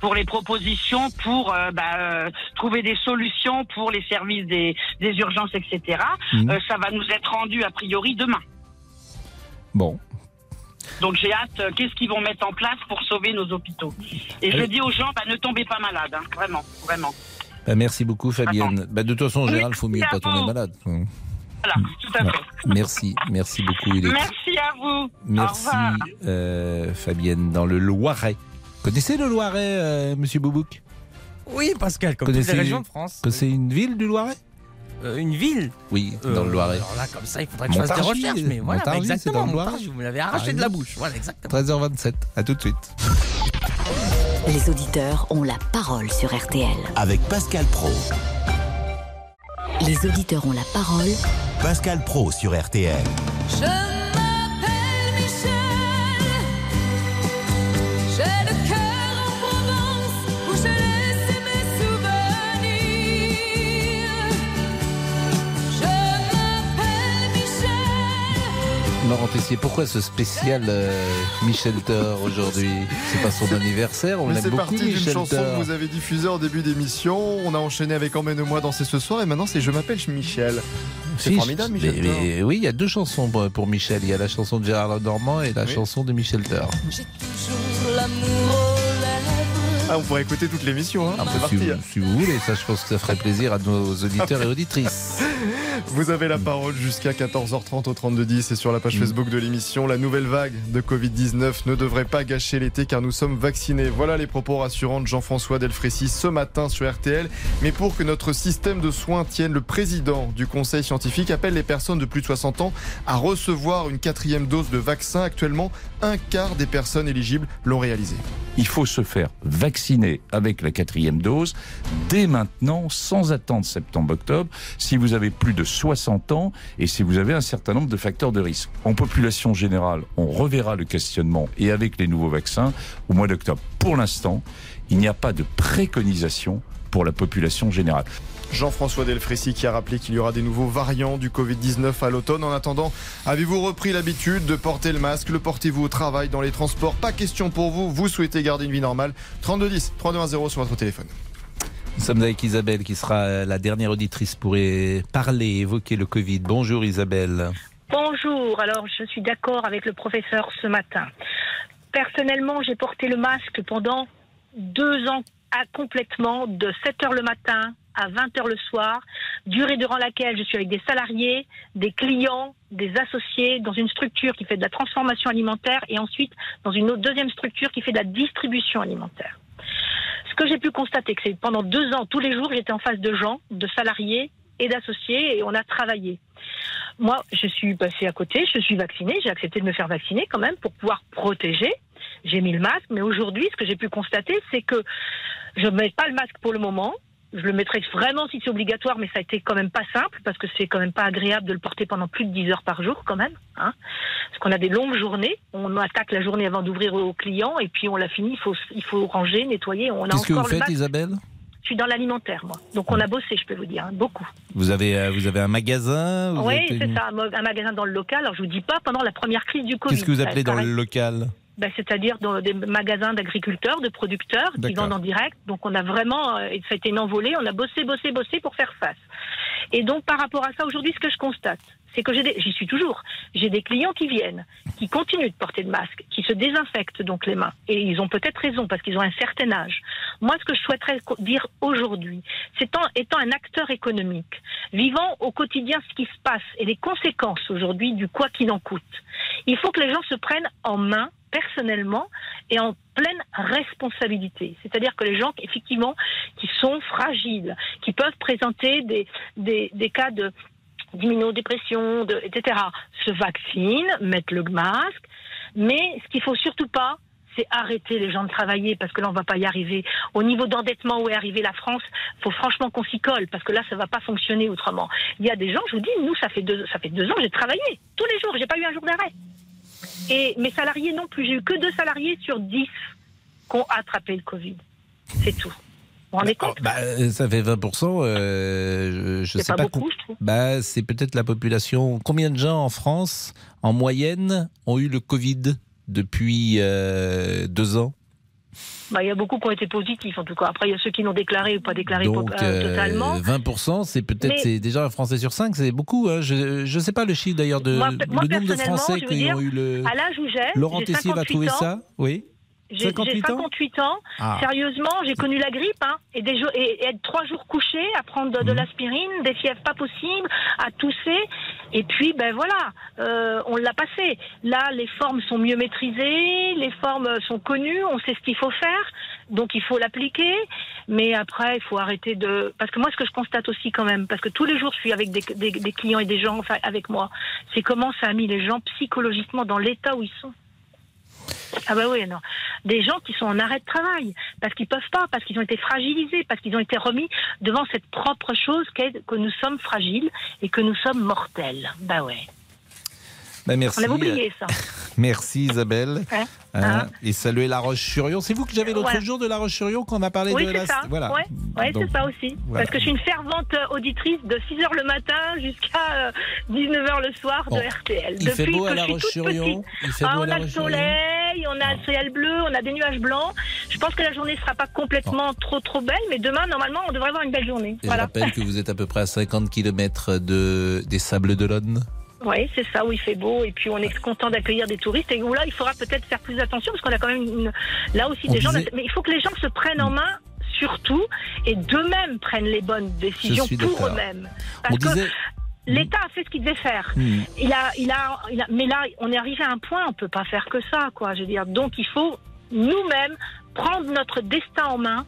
pour les propositions pour euh, ben, euh, trouver des solutions pour les services des, des urgences, etc. Mhm. Euh, ça va nous être rendu a priori demain. Bon. Donc j'ai hâte. euh, Qu'est-ce qu'ils vont mettre en place pour sauver nos hôpitaux Et je dis aux gens, ben, ne tombez pas malade, hein, vraiment, vraiment. Bah, merci beaucoup Fabienne. Bah, de toute façon, en général, il faut mieux pas tomber malade. Voilà, tout à Ouais. fait. Merci, merci beaucoup. Il est- Merci à vous. Au Merci revoir. euh, Fabienne dans le Loiret. Connaissez le Loiret, euh, Monsieur Boubouk? Oui, Pascal, comme toutes Connaissez- les régions de France. que c'est une ville du Loiret? Euh, une ville Oui, dans Euh, le Loiret. Alors là, comme ça, il faudrait que je fasse des recherches. Mais voilà, exactement. dans le Loiret. Montargis, vous me l'avez arraché de la bouche. Voilà, exactement. 13h27, à tout de suite. Les auditeurs ont la parole sur RTL. Avec Pascal Pro. Les auditeurs ont la parole Pascal Pro sur RTL. Je Laurent Tessier, pourquoi ce spécial euh, Michel Thor aujourd'hui? C'est pas son anniversaire, on Mais l'aime c'est beaucoup parti d'une chanson Thor. que vous avez diffusée en début d'émission. On a enchaîné avec Emmène-moi danser ce soir et maintenant c'est Je m'appelle Michel. C'est Si, formidable, mais- Michel. Thor. mais oui, il y a deux chansons pour, pour Michel. Il y a la chanson de Gérard Normand et la chanson de Michel Thor. J'ai toujours l'amour. Ah, on pourrait écouter toute l'émission. Hein. C'est si, parti. vous, si vous voulez, ça je pense que ça ferait plaisir à nos auditeurs et auditrices. Vous avez la parole jusqu'à 14h30 au 3210 et sur la page Facebook de l'émission. La nouvelle vague de Covid-19 ne devrait pas gâcher l'été car nous sommes vaccinés. Voilà les propos rassurants de Jean-François Delfrécy ce matin sur RTL. Mais pour que notre système de soins tienne, le président du conseil scientifique appelle les personnes de plus de 60 ans à recevoir une quatrième dose de vaccin. Actuellement, un quart des personnes éligibles l'ont réalisé. Il faut se faire vacciner avec la quatrième dose dès maintenant, sans attendre septembre-octobre, si vous avez plus de 60 ans et si vous avez un certain nombre de facteurs de risque. En population générale, on reverra le questionnement et avec les nouveaux vaccins au mois d'octobre. Pour l'instant, il n'y a pas de préconisation pour la population générale. Jean-François Delfrécy qui a rappelé qu'il y aura des nouveaux variants du Covid-19 à l'automne. En attendant, avez-vous repris l'habitude de porter le masque? Le portez-vous au travail, dans les transports? Pas question pour vous, vous souhaitez garder une vie normale? 3210, 3210 sur votre téléphone. Nous sommes avec Isabelle qui sera la dernière auditrice pour parler, évoquer le Covid. Bonjour Isabelle. Bonjour, alors je suis d'accord avec le professeur ce matin. Personnellement, j'ai porté le masque pendant deux ans à- complètement, de 7 heures le matin à 20 heures le soir, durée durant laquelle je suis avec des salariés, des clients, des associés, dans une structure qui fait de la transformation alimentaire et ensuite dans une deuxième structure qui fait de la distribution alimentaire. Ce que j'ai pu constater, que c'est pendant deux ans, tous les jours, j'étais en face de gens, de salariés et d'associés et on a travaillé. Moi, je suis passée à côté, je suis vaccinée, j'ai accepté de me faire vacciner quand même pour pouvoir protéger. J'ai mis le masque, mais aujourd'hui, ce que j'ai pu constater, c'est que je ne mets pas le masque pour le moment. Je le mettrai vraiment si c'est obligatoire, mais ça a été quand même pas simple parce que c'est quand même pas agréable de le porter pendant plus de 10 heures par jour quand même. Hein parce qu'on a des longues journées. On attaque la journée avant d'ouvrir aux clients et puis on l'a fini. Il faut, il faut ranger, nettoyer. On a Qu'est-ce que vous faites. Isabelle? Je suis dans l'alimentaire, moi. Donc on a bossé, je peux vous dire, hein, beaucoup. vous avez, euh, vous avez un magasin Oui, êtes c'est ça, un magasin dans le local. Alors je vous dis pas pendant la première crise du Covid. Qu'est-ce que vous appelez dans le local? Ben, C'est-à-dire dans des magasins d'agriculteurs, de producteurs qui vendent en direct. Donc on a vraiment, euh, a été une envolée, on a bossé, bossé, bossé pour faire face. Et donc par rapport à ça, aujourd'hui, ce que je constate, c'est que j'y suis toujours, j'ai des clients qui viennent, qui continuent de porter le masque, qui se désinfectent donc les mains. Et ils ont peut-être raison parce qu'ils ont un certain âge. Moi, ce que je souhaiterais dire aujourd'hui, c'est en étant un acteur économique, vivant au quotidien ce qui se passe et les conséquences aujourd'hui du quoi qu'il en coûte, il faut que les gens se prennent en main personnellement et en pleine responsabilité. C'est-à-dire que les gens, effectivement, qui sont fragiles, qui peuvent présenter des, des cas de d'immunodépression, de, etc., se vaccinent, mettent le masque, mais ce qu'il faut surtout pas, c'est arrêter les gens de travailler parce que là on va pas y arriver. Au niveau d'endettement où est arrivée la France, faut franchement qu'on s'y colle parce que là ça va pas fonctionner autrement. Il y a des gens, je vous dis, nous ça fait deux, ça fait deux ans, j'ai travaillé tous les jours, j'ai pas eu un jour d'arrêt. Et mes salariés non plus, j'ai eu que deux salariés sur dix qui ont attrapé le Covid. C'est tout. Vous vous rendez compte Bah, euh, ça fait 20%. euh, je C'est sais pas pas. beaucoup, je trouve. Bah, c'est peut-être la population. Combien de gens en France, en moyenne, ont eu le Covid depuis euh, deux ans? Bah, Il y a beaucoup qui ont été positifs en tout cas. Après il y a ceux qui l'ont déclaré ou pas déclaré Donc, euh, euh, totalement. 20%, c'est peut-être c'est déjà un Français sur cinq, c'est beaucoup. hein. Je ne sais pas le chiffre d'ailleurs de Moi, moi, le nombre de Français qui ont eu le. à l'âge où j'ai, Laurent Tessier va 58 trouver ans. ça, oui. J'ai j'ai 58 ans 58 ans. Ah. Sérieusement, j'ai connu la grippe hein, et, des et, et être trois jours couché, à prendre de, de Mhm. l'aspirine, des fièvres pas possibles, à tousser. Et puis, ben voilà, euh, on l'a passé. Là, les formes sont mieux maîtrisées, les formes sont connues, on sait ce qu'il faut faire, donc il faut l'appliquer. Mais après, il faut arrêter de... Parce que moi, ce que je constate aussi quand même, parce que tous les jours, je suis avec des, des- des clients et des gens enfin, avec moi, c'est comment ça a mis les gens psychologiquement dans l'état où ils sont. Ah bah oui, non. Des gens qui sont en arrêt de travail, parce qu'ils peuvent pas, parce qu'ils ont été fragilisés, parce qu'ils ont été remis devant cette propre chose qu'est que nous sommes fragiles et que nous sommes mortels. Bah ouais. Bah, merci. On avait oublié ça. Merci Isabelle. Hein Hein, Hein et saluer La Roche-sur-Yon. C'est vous que j'avais l'autre Voilà. jour de La Roche-sur-Yon qu'on a parlé Oui, de c'est la. ça. Voilà. Ouais, ouais, c'est ça aussi. voilà. Parce que je suis une fervente euh, auditrice de 6h le matin jusqu'à 19h le soir Bon. de RTL. Il fait beau à que La Roche-sur-Yon Ah, à on a le soleil, on a le ciel bleu, on a des nuages blancs. Je pense que la journée sera pas complètement trop trop belle, mais demain normalement on devrait avoir une belle journée. Et Voilà. Je rappelle que vous êtes à peu près à 50 km de, des Sables d'Olonne. Oui, c'est ça, où il fait beau et puis on est content d'accueillir des touristes et où là il faudra peut-être faire plus attention parce qu'on a quand même une- là aussi On des gens. Mais il faut que les gens se prennent en main surtout et d'eux-mêmes prennent les bonnes décisions pour eux-mêmes. On Parce que disait- l'État a fait ce qu'il devait faire. Hmm. Il a, il a, il a, mais là, on est arrivé à un point, on peut pas faire que ça, quoi. Je veux dire, donc il faut nous-mêmes prendre notre destin en main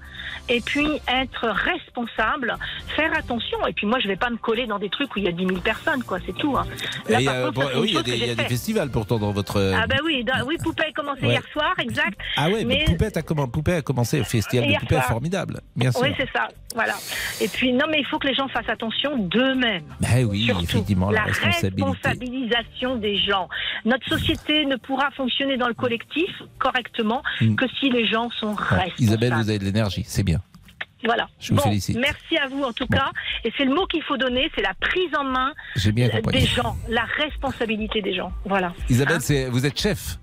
et puis être responsable, faire attention. Et puis moi, je vais pas me coller dans des trucs où il y a 10 000 personnes, quoi. C'est tout. hein. Là, Et, par euh, contre, bon, oui, il y a des, y a festivals pourtant dans votre. Ah ben oui, oui, Poupée a commencé Ouais. hier soir, exact. Ah ouais, mais mais a, Poupée a commencé, le festival de Poupée est soir. formidable, bien sûr. Oui, c'est ça. Voilà. Et puis non, mais il faut que les gens fassent attention d'eux-mêmes. Ben oui, effectivement, la, la responsabilisation des gens. Notre société ne pourra fonctionner dans le collectif correctement Mm. que si les gens sont responsables. Isabelle, vous avez de l'énergie, c'est bien. Voilà. Je vous bon, félicite. Merci à vous en tout cas. Et c'est le mot qu'il faut donner, c'est la prise en main bien euh, des gens, la responsabilité des gens. Voilà. Isabelle, Hein vous êtes chef.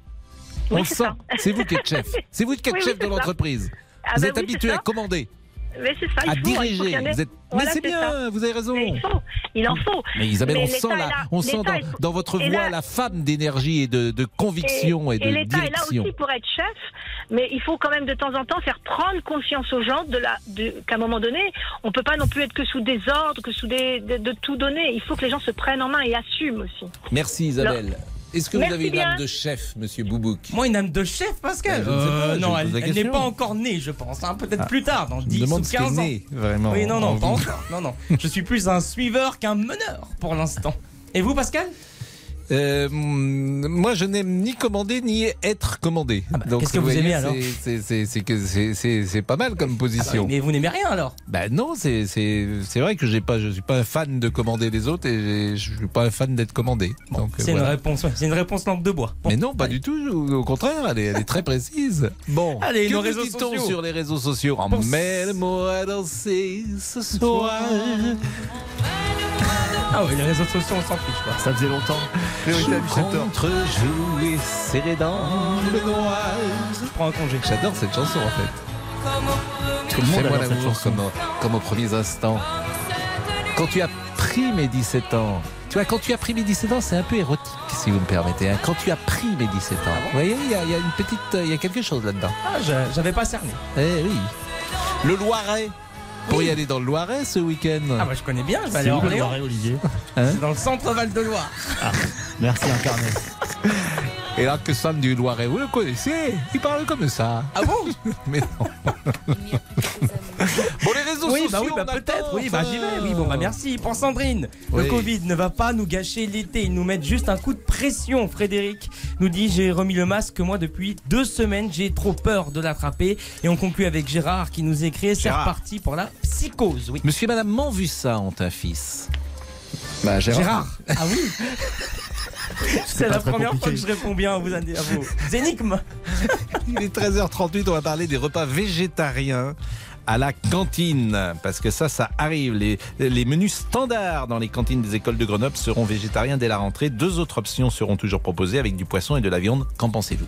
Oui, On le c'est sent. C'est vous qui êtes chef. C'est vous qui êtes Oui, oui, chef de l'entreprise. Ah vous ben oui, habitué à commander, Mais c'est ça, il à faut, il faut diriger. qu'il y en ait. Vous êtes... Voilà, Mais c'est bien, ça. vous avez raison. Mais il faut, il en faut. Mais Isabelle, Mais on sent, là. on sent dans, est- dans votre voix là. la femme d'énergie et de, de conviction et, de et l'État est là aussi pour être chef, mais il faut quand même de temps en temps faire prendre conscience aux gens de la, de, qu'à un moment donné, on peut pas non plus être que sous des ordres, que sous des, de, de tout donner. Il faut que les gens se prennent en main et assument aussi. Merci Isabelle. Est-ce que vous Merci avez une bien. âme de chef, monsieur Boubouk Moi, une âme de chef, Pascal Euh, je Non, elle, n'est pas encore née, je pense. hein. Peut-être Ah. plus tard, dans Je me 10 demande ou ce qu'est 15 ans. vraiment, Oui, non, en non, pas encore. Non, non. Je suis plus un suiveur qu'un meneur pour l'instant. Et vous, Pascal? Euh, moi, je n'aime ni commander ni être commandé. Donc, Ah bah, qu'est-ce que vous voyez, aimez, alors c'est- pas mal comme position. Ah bah, Mais vous n'aimez rien alors? Ben non, c'est vrai que pas, je suis pas un fan de commander les autres et je suis pas un fan d'être commandé. Donc, euh, C'est une voilà. réponse, ouais, c'est une réponse langue de bois. Bon. Mais non, pas du tout. Au contraire, elle est, elle est très précise. Bon, Allez, que nos réseaux sociaux. sur les réseaux sociaux Emmène-moi danser ce soir. Ah oui, les réseaux sociaux, on s'en fiche. Quoi. Ça faisait longtemps. Priorité à 17h. Contre jouer serré dans le noir. Je prends un congé. J'adore cette chanson en fait. Tout le monde Fais-moi adore cette l'amour chanson. comme, au- comme aux premiers instants. Quand tu as pris mes 17 ans, tu vois, quand tu as pris mes 17 ans, c'est un peu érotique, si vous me permettez. hein. Quand tu as pris mes 17 ans, vous voyez, il y, y a une petite, il y a quelque chose là-dedans. Ah, j'avais pas cerné. Eh oui. Le Loiret. Pour y aller dans le Loiret ce week-end. Ah, bah je connais bien, je vais C'est aller à Orléans. Loiret, Olivier Hein C'est dans le centre Val-de-Loire. Merci incarné. Et là, que Sam du Loiret, vous le connaissez? Il parle comme ça. Ah bon? Mais non. bon, les réseaux Oui, sociaux, bah oui, bah peut-être. Oui, bah j'y vais. Oui, bon, bah merci. Pour Sandrine, le. Covid ne va pas nous gâcher l'été. Ils nous mettent juste un coup de pression. Frédéric nous dit J'ai remis le masque, moi, depuis deux semaines. J'ai trop peur de l'attraper. Et on conclut avec Gérard qui nous écrit C'est reparti pour la psychose. Oui. Monsieur et Madame Manvussa ont un fils. Bah, Gérard. Ah oui C'est la première fois que je réponds bien à vos, à vos énigmes. Il est 13h38, on va parler des repas végétariens à la cantine, parce que ça, ça arrive. Les, les menus standards dans les cantines des écoles de Grenoble seront végétariens dès la rentrée. Deux autres options seront toujours proposées avec du poisson et de la viande. Qu'en pensez-vous?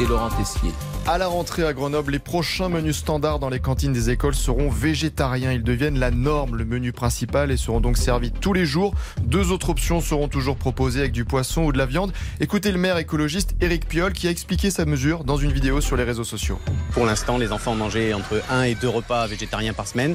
Et Laurent Tessier. À la rentrée à Grenoble, les prochains menus standards dans les cantines des écoles seront végétariens. Ils deviennent la norme, le menu principal, et seront donc servis tous les jours. Deux autres options seront toujours proposées avec du poisson ou de la viande. Écoutez le maire écologiste Éric Piolle qui a expliqué sa mesure dans une vidéo sur les réseaux sociaux. Pour l'instant, les enfants mangeaient entre 1 et 2 repas végétariens par semaine.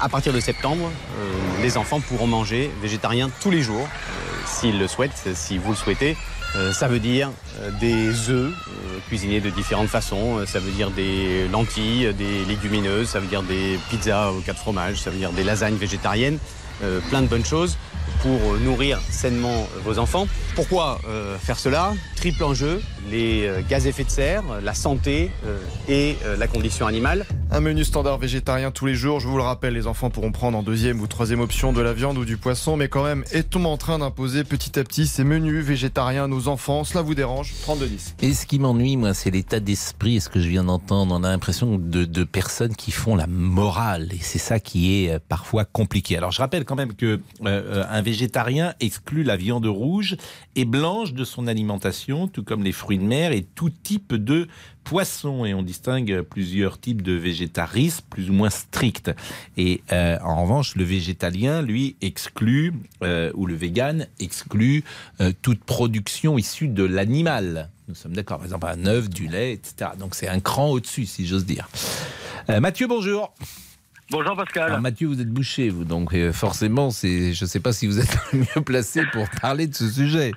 À partir de septembre, euh, les enfants pourront manger végétarien tous les jours, euh, s'ils le souhaitent, si vous le souhaitez. Euh, ça veut dire euh, des œufs euh, cuisinés de différentes façons, ça veut dire des lentilles, des légumineuses, ça veut dire des pizzas au cas de fromage, ça veut dire des lasagnes végétariennes, euh, plein de bonnes choses pour nourrir sainement vos enfants. Pourquoi faire cela? Triple enjeu, les euh, gaz à effet de serre, la santé euh, et euh, la condition animale. Un menu standard végétarien tous les jours. Je vous le rappelle, les enfants pourront prendre en deuxième ou troisième option de la viande ou du poisson. Mais quand même, est-on en train d'imposer petit à petit ces menus végétariens à nos enfants? Cela vous dérange? 32-10. Et ce qui m'ennuie, moi, c'est l'état d'esprit et ce que je viens d'entendre. On a l'impression de, de personnes qui font la morale. Et c'est ça qui est euh, parfois compliqué. Alors, je rappelle quand même que euh, un végétarien exclut la viande rouge et blanche de son alimentation, tout comme les fruits de mer et tout type de poisson. Et on distingue plusieurs types de végétarisme plus ou moins stricts. Et euh, en revanche, le végétalien, lui, exclut, euh, ou le vegan, exclut euh, toute production issue de l'animal. Nous sommes d'accord, par exemple, un œuf, du lait, etc. Donc c'est un cran au-dessus, si j'ose dire. Mathieu, bonjour. Bonjour Pascal. Alors Mathieu, vous êtes bouché, vous, donc euh, forcément, c'est, je ne sais pas si vous êtes mieux placé pour parler de ce sujet.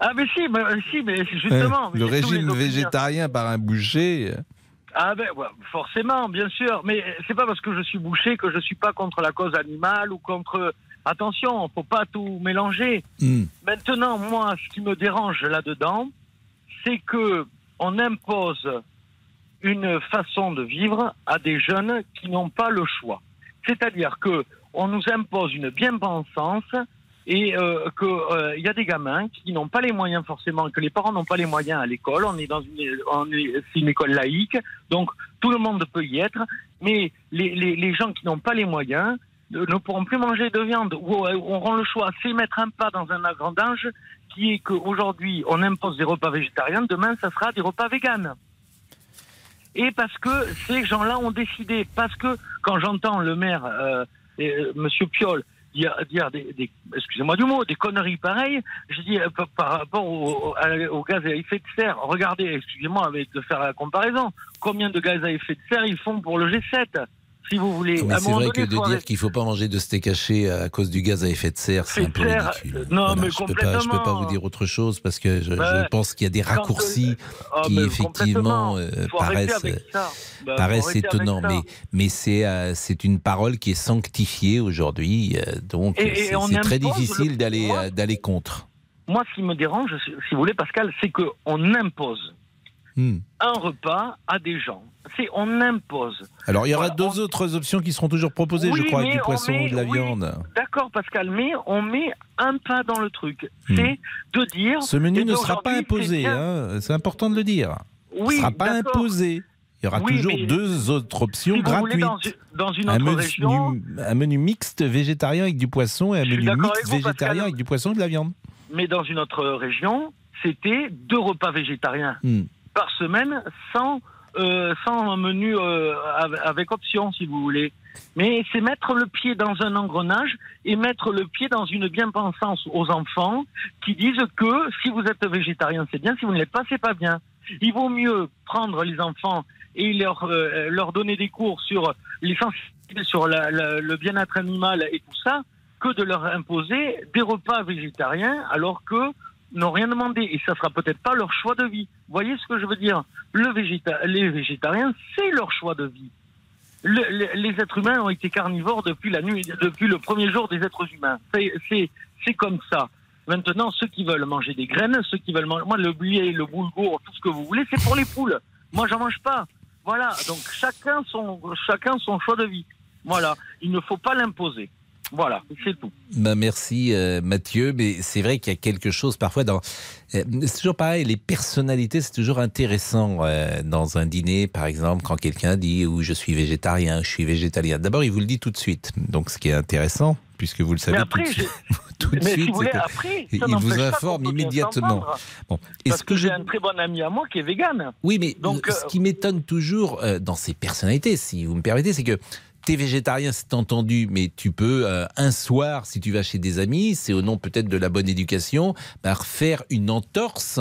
Ah mais si, mais, si, mais justement. Le régime végétarien par un boucher. euh, Ah ben ouais, forcément, bien sûr. Mais c'est pas parce que je suis bouché que je suis pas contre la cause animale ou contre. Attention, faut pas tout mélanger. hmm. Maintenant, moi, ce qui me dérange là-dedans, c'est que on impose une façon de vivre à des jeunes qui n'ont pas le choix. C'est-à-dire que on nous impose une bien-pensance et euh, qu'il y a des gamins qui n'ont pas les moyens forcément, que les parents n'ont pas les moyens à l'école. On est dans une, on une école laïque, donc tout le monde peut y être. Mais les, les, les gens qui n'ont pas les moyens ne pourront plus manger de viande ou euh, auront le choix. C'est mettre un pas dans un agrandage qui est qu'aujourd'hui on impose des repas végétariens, demain ça sera des repas véganes. Et parce que ces gens-là ont décidé, parce que quand j'entends le maire, euh, euh, Monsieur Piolle, dire, des, excusez-moi du mot, des conneries pareilles, je dis euh, par, rapport au, gaz à effet de serre. Regardez, excusez-moi de faire la comparaison, combien de gaz à effet de serre ils font pour le G7 si vous voulez. Mais À un c'est vrai donné, que de dire qu'il faut pas manger de steak haché à cause du gaz à effet de serre, c'est un peu ridicule. non, Voilà, mais je peux pas, je peux pas vous dire autre chose parce que je, Ben, je pense qu'il y a des euh, raccourcis ah, qui mais effectivement euh, paraissent, ça. Ben, paraissent étonnants. Mais, mais c'est euh, c'est une parole qui est sanctifiée aujourd'hui, euh, donc c'est très difficile le- d'aller euh, contre. Moi, ce qui me dérange, si vous voulez, Pascal, c'est qu'on impose Hmm. un repas à des gens. C'est on impose. Alors il y aura Voilà, deux autres options qui seront toujours proposées, Oui, je crois, avec du on poisson met- ou de la oui, viande. D'accord, Pascal, mais on met un pas dans le truc. Hmm. C'est de dire. Ce menu ne sera pas c'est imposé, hein, c'est important de le dire. Oui, ne sera pas imposé. Il y aura Oui, toujours deux autres options si vous voulez, gratuites. dans une- un, menu, région- un menu mixte végétarien avec du poisson et un menu mixte végétarien Pascal. avec du poisson et de la viande. Mais dans une autre région, c'était deux repas végétariens Hmm. Par semaine sans, euh, sans menu euh, avec- option, si vous voulez. Mais c'est mettre le pied dans un engrenage et mettre le pied dans une bien-pensance aux enfants qui disent que si vous êtes végétarien, c'est bien, si vous ne l'êtes pas, c'est pas bien. Il vaut mieux prendre les enfants et leur, euh, leur donner des cours sur les sensibilités sur le bien-être animal et tout ça, que de leur imposer des repas végétariens alors que n'ont rien demandé et ça sera peut-être pas leur choix de vie. Vous voyez ce que je veux dire? Le Les végétariens, c'est leur choix de vie. Le- le- les êtres humains ont été carnivores depuis la nuit, depuis le premier jour des êtres humains. C'est comme ça. Maintenant, ceux qui veulent manger des graines, ceux qui veulent manger, moi le blé, le boulgour, tout ce que vous voulez, c'est pour les poules. Moi, j'en mange pas. Voilà. Donc chacun son chacun son choix de vie. Voilà. Il ne faut pas l'imposer. Voilà, c'est tout. Bah merci euh, Mathieu, mais c'est vrai qu'il y a quelque chose parfois dans... euh, c'est toujours pareil, les personnalités, c'est toujours intéressant euh, dans un dîner, par exemple, quand quelqu'un dit ou je suis végétarien, je suis végétalien. D'abord, il vous le dit tout de suite. Donc ce qui est intéressant, puisque vous le savez Mais après, tout de suite, j'ai- tout de mais si suite, voulez, après, il vous informe immédiatement. Bon, Parce est-ce que, que je j'ai un très bon ami à moi qui est vegan. Oui, mais Donc, ce qui m'étonne toujours dans ces personnalités, si vous me permettez, c'est que t'es végétarien, c'est entendu, mais tu peux euh, un soir, si tu vas chez des amis, c'est au nom peut-être de la bonne éducation, bah, faire une entorse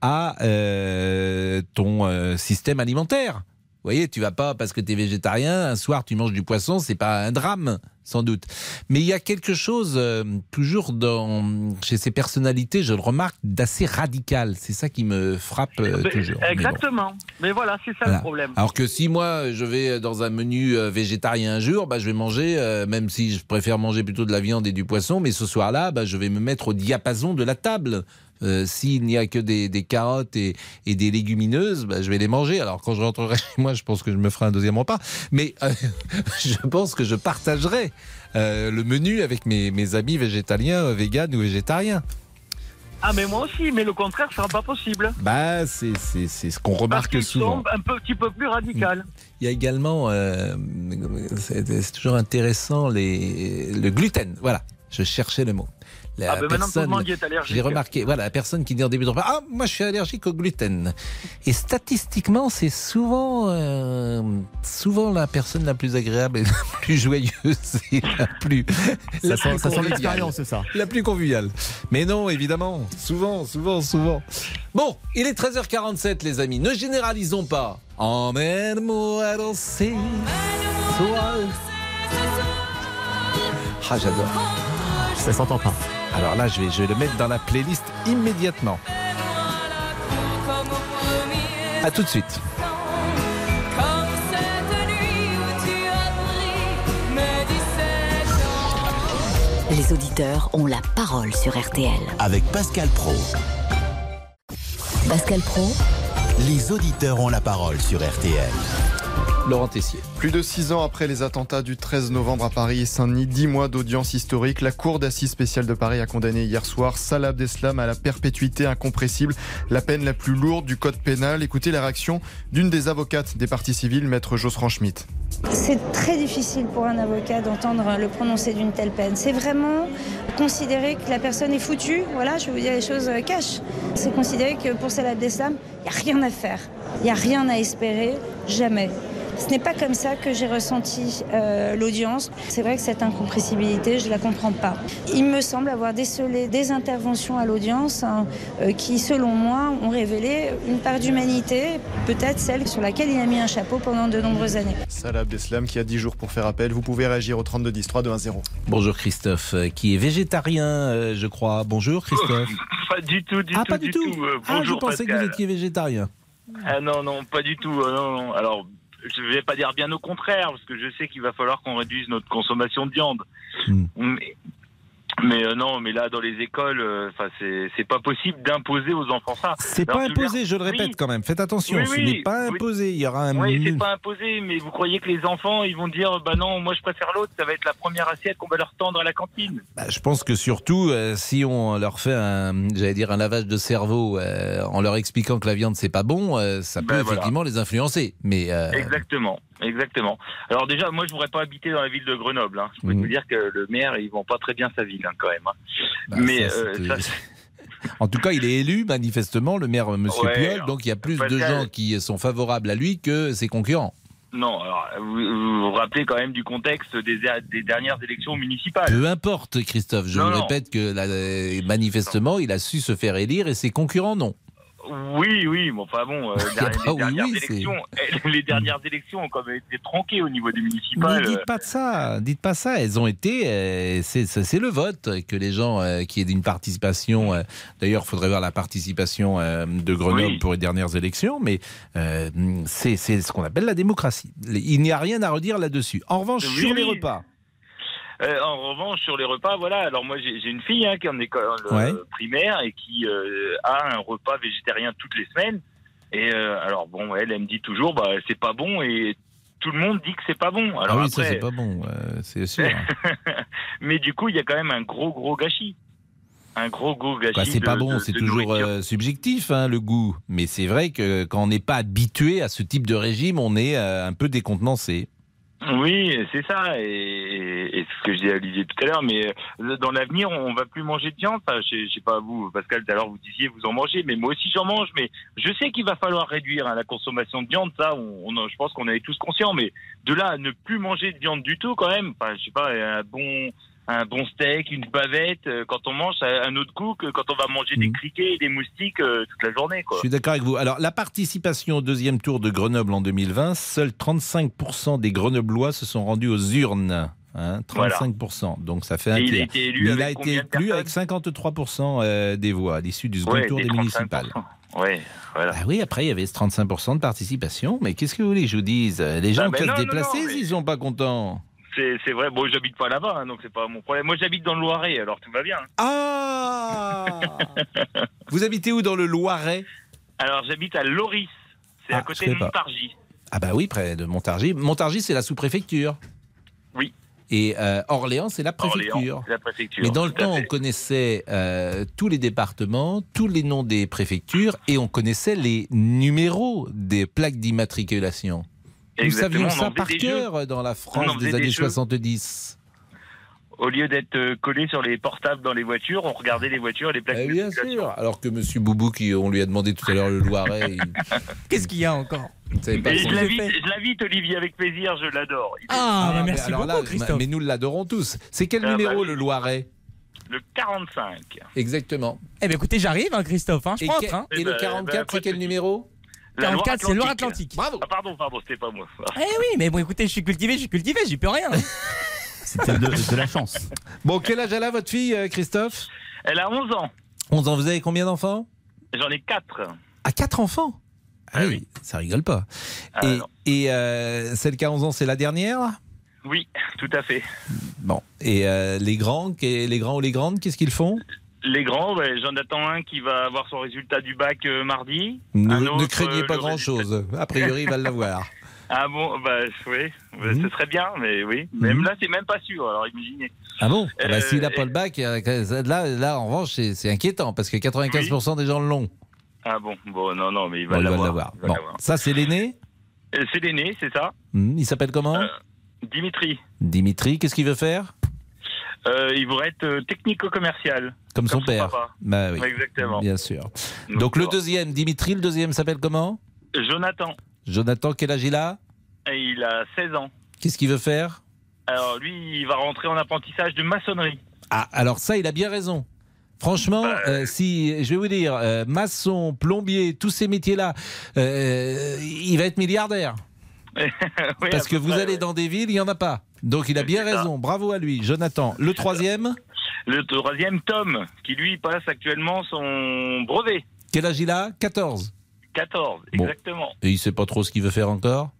à euh, ton euh, système alimentaire. Vous voyez, tu vas pas parce que tu es végétarien, un soir tu manges du poisson, c'est pas un drame, sans doute. Mais il y a quelque chose euh, toujours dans chez ces personnalités, je le remarque, d'assez radical. C'est ça qui me frappe euh, Mais- toujours. Mais bon. Exactement. Mais voilà, c'est ça Voilà. le problème. Alors que si moi je vais dans un menu euh, végétarien un jour, bah, je vais manger, même si je préfère manger plutôt de la viande et du poisson, mais ce soir-là, bah, je vais me mettre au diapason de la table. Euh, S'il n'y a que des, des carottes et, et des légumineuses, bah, je vais les manger. Alors quand je rentrerai chez moi, je pense que je me ferai un deuxième repas. Mais euh, je pense que je partagerai euh, le menu avec mes, mes amis végétaliens, véganes ou végétariens. Ah, mais moi aussi, mais le contraire ne sera pas possible. Bah, c'est ce qu'on Parce remarque qu'ils souvent. sont un petit peu plus radical. Il y a également, euh, c'est c'est toujours intéressant, les, le gluten. Voilà, je cherchais le mot. La Ah, ben maintenant, tout le monde y est allergique. J'ai remarqué, voilà, la personne qui dit en début de repas, ah, moi je suis allergique au gluten. Et statistiquement, c'est souvent, euh, souvent la personne la plus agréable et la plus joyeuse et la plus. Ça la sent- plus ça sent conviviale. l'expérience, c'est ça. La plus conviviale. Mais non, évidemment, souvent, souvent, souvent. Bon, il est 13h47, les amis. Ne généralisons pas. Emmène-moi à danser. Ah, j'adore. Ça s'entend pas. Alors là, je vais, je vais le mettre dans la playlist immédiatement. À tout de suite. Les auditeurs ont la parole sur RTL. Avec Pascal Pro. Pascal Pro, Les auditeurs ont la parole sur RTL. Laurent Tessier. Plus de six ans après les attentats du 13 novembre à Paris et Saint-Denis, dix mois d'audience historique, la Cour d'assises spéciale de Paris a condamné hier soir Salah Abdeslam à la perpétuité incompressible, la peine la plus lourde du code pénal. Écoutez la réaction d'une des avocates des partis civils, maître Josserand Schmitt. C'est très difficile pour un avocat d'entendre le prononcer d'une telle peine. C'est vraiment considérer que la personne est foutue. Voilà, je vais vous dire les choses euh, cash. C'est considérer que pour Salah Abdeslam, il n'y a rien à faire. Il n'y a rien à espérer, jamais. Ce n'est pas comme ça que j'ai ressenti euh, l'audience. C'est vrai que cette incompressibilité, je ne la comprends pas. Il me semble avoir décelé des interventions à l'audience hein, euh, qui, selon moi, ont révélé une part d'humanité, peut-être celle sur laquelle il a mis un chapeau pendant de nombreuses années. Salah Abdeslam qui a 10 jours pour faire appel. Vous pouvez réagir au 32 10 3 2 1 0. Bonjour Christophe, euh, qui est végétarien, euh, je crois. Bonjour Christophe. Pas du tout, du ah, tout, pas du tout. Euh, ah, je bonjour pensais que vous étiez végétarien. Ah non, non, pas du tout. euh, non, non. Alors, je vais pas dire bien au contraire, parce que je sais qu'il va falloir qu'on réduise notre consommation de viande. Hmm. Mais, mais, euh, non, mais là, dans les écoles, euh, c'est pas possible d'imposer aux enfants ça. C'est pas imposé, je le répète Oui. quand même. Faites attention, Oui, ce n'est pas imposé. Il y aura un. Oui, c'est pas imposé, mais vous croyez que les enfants, ils vont dire, bah non, moi je préfère l'autre, ça va être la première assiette qu'on va leur tendre à la cantine. Bah, je pense que surtout, euh, si on leur fait un, j'allais dire un lavage de cerveau euh, en leur expliquant que la viande c'est pas bon, ça peut Ben, voilà. effectivement les influencer. Mais Exactement, exactement. Alors déjà, moi je voudrais pas habiter dans la ville de Grenoble. Hein. Je peux Mhm. vous dire que le maire, il vend pas très bien sa ville hein, quand même. hein. Bah, mais ça, euh, ça, en tout cas, il est élu manifestement, le maire euh, Monsieur Ouais, Puyol. Donc il y a plus de gens qui sont favorables à lui que ses concurrents. non. Alors vous, vous vous rappelez quand même du contexte des, des dernières élections municipales. Peu importe, Christophe. Je Non, vous non. répète que là, euh, manifestement, il a su se faire élire et ses concurrents non. Oui, oui, mais enfin bon, euh, a les, dernières oui, élections, les dernières élections ont quand même été tronquées au niveau des municipales. Mais dites pas de ça, dites pas ça. Elles ont été, euh, c'est le vote que les gens euh, qui est d'une participation. euh, D'ailleurs, il faudrait voir la participation euh, de Grenoble Oui. pour les dernières élections, mais euh, c'est ce qu'on appelle la démocratie. Il n'y a rien à redire là-dessus. En revanche, Oui, sur les repas, Euh, en revanche, sur les repas, voilà. Alors moi, j'ai une fille hein, qui est en école euh, primaire et qui euh, a un repas végétarien toutes les semaines. Et alors bon, elle, elle me dit toujours, bah c'est pas bon et tout le monde dit que c'est pas bon. Alors ah oui, ça c'est pas bon, c'est sûr. mais du coup, il y a quand même un gros gros gâchis. Un gros gros gâchis. Quoi, c'est pas bon, c'est toujours euh, subjectif hein, le goût. Mais c'est vrai que quand on n'est pas habitué à ce type de régime, on est euh, un peu décontenancé. Oui, c'est ça, et, et c'est ce que je disais à Olivier tout à l'heure, mais euh, dans l'avenir, on va plus manger de viande. Enfin, je, je sais pas vous, Pascal, tout à l'heure vous disiez vous en mangez, mais moi aussi j'en mange, mais je sais qu'il va falloir réduire hein, la consommation de viande, ça, on, on je pense qu'on est tous conscients, mais de là à ne plus manger de viande du tout, quand même, enfin, je sais pas, un bon, un bon steak, une bavette, euh, quand on mange, ça a un autre goût que quand on va manger des criquets et des moustiques euh, toute la journée, quoi. Je suis d'accord avec vous. Alors, la participation au deuxième tour de Grenoble en 2020, seuls 35% des Grenoblois se sont rendus aux urnes. Hein, 35%. Donc ça fait un il a été élu avec a été combien de élu avec 53% euh, des voix à l'issue du second Ouais, tour des des 35%. municipales. Ouais, voilà. Ah oui, après il y avait ce 35% de participation. Mais qu'est-ce que vous voulez que je vous dise? Les gens Ah, mais peuvent non, se non, déplacer mais- s'ils sont pas contents. C'est vrai. Bon, j'habite pas là-bas, hein, donc c'est pas mon problème. Moi, j'habite dans le Loiret, alors tout va bien. Ah Ah Vous habitez où dans le Loiret? Alors j'habite à Loris, c'est Ah, à je côté de pas. Montargis. Ah bah oui, près de Montargis. Montargis, c'est la sous-préfecture. Oui. Et euh, Orléans, c'est la préfecture. La préfecture. Mais dans le temps, on connaissait euh, tous les départements, tous les noms des préfectures et on connaissait les numéros des plaques d'immatriculation. Nous savions on ça par cœur dans la France des années jeux. 70. Au lieu d'être euh, collé sur les portables dans les voitures, on regardait les voitures et les plaques Eh bien d'immatriculation. sûr. Alors que Monsieur Boubou, qui on lui a demandé tout à l'heure le Loiret, il Qu'est-ce qu'il y a encore pas Et je l'invite, Olivier, avec plaisir, je l'adore. Ah, mais merci alors beaucoup, là, Christophe. Mais nous l'adorons tous. C'est quel Ah, bah numéro le Loiret? Le 45. Exactement. Eh bien, écoutez, j'arrive, hein, Christophe. Hein, je Et, prends que- un train. et Eh le ben, 44, ben, c'est quel numéro? 44, c'est Loire-Atlantique. Bravo. Ah, pardon, pardon, c'était pas moi. Eh oui, mais bon, écoutez, je suis cultivé, je suis cultivé, j'y peux rien. C'était de, de la chance. Bon, quel âge elle a votre fille, euh, Christophe? Elle a 11 ans. 11 ans. Vous avez combien d'enfants? J'en ai 4. À 4 enfants? Ah oui, ça rigole pas. Ah, et euh, celle qui a 11 ans, c'est la dernière? Oui, tout à fait. Bon. Et euh, les grands, les grands ou les grandes, qu'est-ce qu'ils font? Les grands, ouais, j'en attends un qui va avoir son résultat du bac euh, mardi. ne, Un ne autre, craignez euh, pas grand-chose. A priori, il va l'avoir. Ah bon, bah oui, Mhm. ce serait bien, mais oui. Même là, c'est même pas sûr, alors imaginez. Ah bon? Ah bah, Euh, S'il n'a pas le bac, euh, là, là, en revanche, c'est inquiétant parce que 95% des gens l'ont. Ah bon, bon, non, non, mais il va Bon, l'avoir. Bon, ça, c'est l'aîné? Euh, C'est l'aîné, c'est ça Hmm, Il s'appelle comment? Euh, Dimitri. Dimitri, qu'est-ce qu'il veut faire? Euh, il voudrait être euh, technico-commercial. Comme son père. papa. Bah oui. Exactement. Bien sûr. Donc, Donc le deuxième, Dimitri, le deuxième s'appelle comment? Jonathan, Jonathan, quel âge il a? Et il a 16 ans. Qu'est-ce qu'il veut faire? Alors lui, il va rentrer en apprentissage de maçonnerie. Ah, alors ça, il a bien raison. Franchement, Bah, euh, si je vais vous dire, euh, maçon, plombier, tous ces métiers-là, euh, il va être milliardaire. Oui, Parce que vous près, allez ouais. dans des villes, il n'y en a pas. Donc il a bien ça. raison. Bravo à lui. Jonathan. Le troisième, Le troisième, Tom, qui lui passe actuellement son brevet. quel âge il a? 14. 14, Bon. exactement. Et il sait pas trop ce qu'il veut faire encore?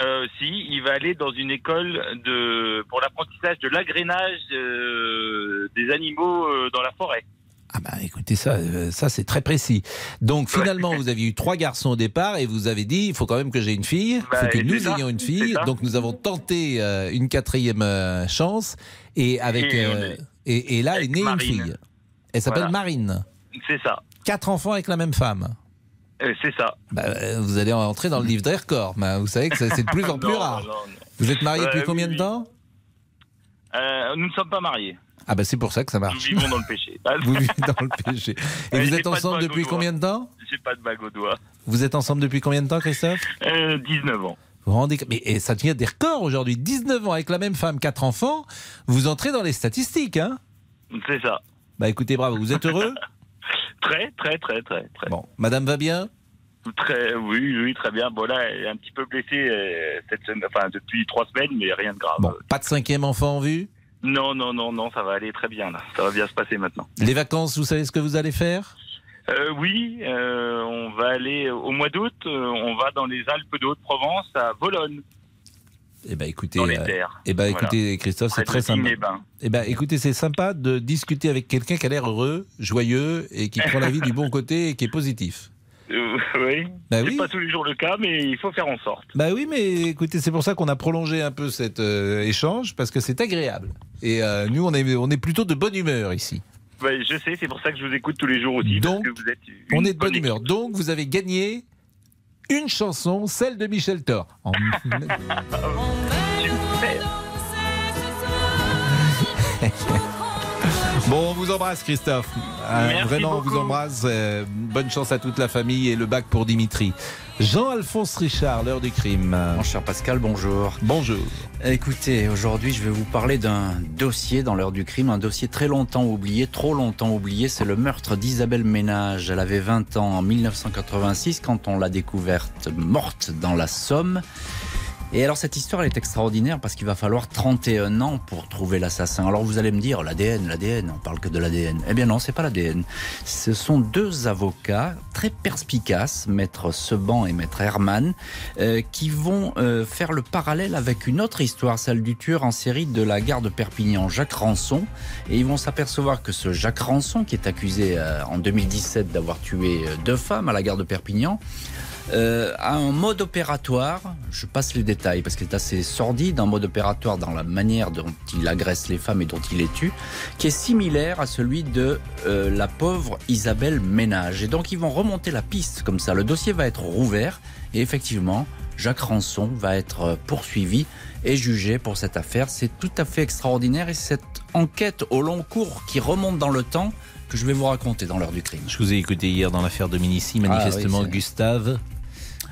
Euh, si, il va aller dans une école de pour l'apprentissage de l'agrénage euh, des animaux euh, dans la forêt. Ah bah écoutez ça, euh, ça c'est très précis. Donc finalement vous aviez eu trois garçons au départ et vous avez dit il faut quand même que j'ai une fille, il Bah, faut que et nous ça, ayons une fille. Donc nous avons tenté euh, une quatrième euh, chance et avec Et euh, là avec est née une fille. Elle s'appelle Voilà. Marine. C'est ça, Quatre enfants avec la même femme. C'est ça. Bah, vous allez entrer dans le livre des records. vous savez que c'est de plus en plus Non, rare. non, non. Vous êtes Ouais, depuis oui, combien de temps? Nous ne sommes pas mariés. Ah bah c'est pour ça que ça Nous marche. vivons dans le péché. Vous vivez dans le péché. Et Ouais, vous êtes de ensemble depuis combien de temps J'ai pas de bague au doigt. Vous êtes ensemble depuis combien de temps, Christophe Euh, 19 ans. Vous vous rendez compte- Mais et ça tient des records aujourd'hui. 19 ans avec la même femme, 4 enfants. Vous entrez dans les statistiques, hein? C'est ça. Bah écoutez, bravo. Vous êtes heureux? Très, très, très, très, très. Bon, madame va bien? Très, oui, oui, très bien. Bon là, elle est un petit peu blessée euh, cette semaine, enfin depuis trois semaines, mais rien de grave. Bon, pas de cinquième enfant en vue? Non, non, non, non, ça va aller très bien là. Ça va bien se passer maintenant. Les vacances, vous savez ce que vous allez faire? Euh, oui, euh, on va aller au mois d'août. euh, on va dans les Alpes de Haute-Provence à Vologne. Eh ben écoutez, Dans les euh, terres. eh ben Voilà. écoutez, Christophe, c'est très sympa. Eh ben écoutez, c'est sympa de discuter avec quelqu'un qui a l'air heureux, joyeux et qui prend la vie du bon côté et qui est positif. Euh, oui. Bah c'est oui. pas tous les jours le cas, mais il faut faire en sorte. Bah oui, mais écoutez, c'est pour ça qu'on a prolongé un peu cet euh, échange parce que c'est agréable. Et euh, nous, on est, on est plutôt de bonne humeur ici. Je sais, c'est pour ça que je vous écoute tous les jours aussi. Donc, parce que vous êtes une On est de bonne bonne humeur. Donc, vous avez gagné une chanson, celle de Michel Thor. En- Bon, on vous embrasse, Christophe. Euh, Merci vraiment, on vous embrasse. Euh, bonne chance à toute la famille et le bac pour Dimitri. Jean-Alphonse Richard, l'heure du crime. Mon cher Pascal, bonjour. Bonjour. Écoutez, aujourd'hui, je vais vous parler d'un dossier dans l'heure du crime, un dossier très longtemps oublié, trop longtemps oublié. C'est le meurtre d'Isabelle Ménage. Elle avait 20 ans en 1986 quand on l'a découverte morte dans la Somme. Et alors cette histoire elle est extraordinaire parce qu'il va falloir 31 ans pour trouver l'assassin. Alors vous allez me dire l'ADN, l'ADN, on parle que de l'ADN. Eh bien non, c'est pas l'ADN. Ce sont deux avocats très perspicaces, maître Seban et maître Herman, euh, qui vont euh, faire le parallèle avec une autre histoire, celle du tueur en série de la gare de Perpignan, Jacques Rançon. Et ils vont s'apercevoir que ce Jacques Rançon, qui est accusé euh, en 2017 d'avoir tué euh, deux femmes à la gare de Perpignan, euh, a un mode opératoire, je passe les détails parce qu'il est assez sordide, un mode opératoire dans la manière dont il agresse les femmes et dont il les tue, qui est similaire à celui de euh, la pauvre Isabelle Ménage. Et donc ils vont remonter la piste comme ça. Le dossier va être rouvert et effectivement, Jacques Rançon va être euh, poursuivi et jugé pour cette affaire. C'est tout à fait extraordinaire et cette enquête au long cours qui remonte dans le temps que je vais vous raconter dans l'heure du crime. Je vous ai écouté hier dans l'affaire Dominici, manifestement Ah oui, c'est- Gustave.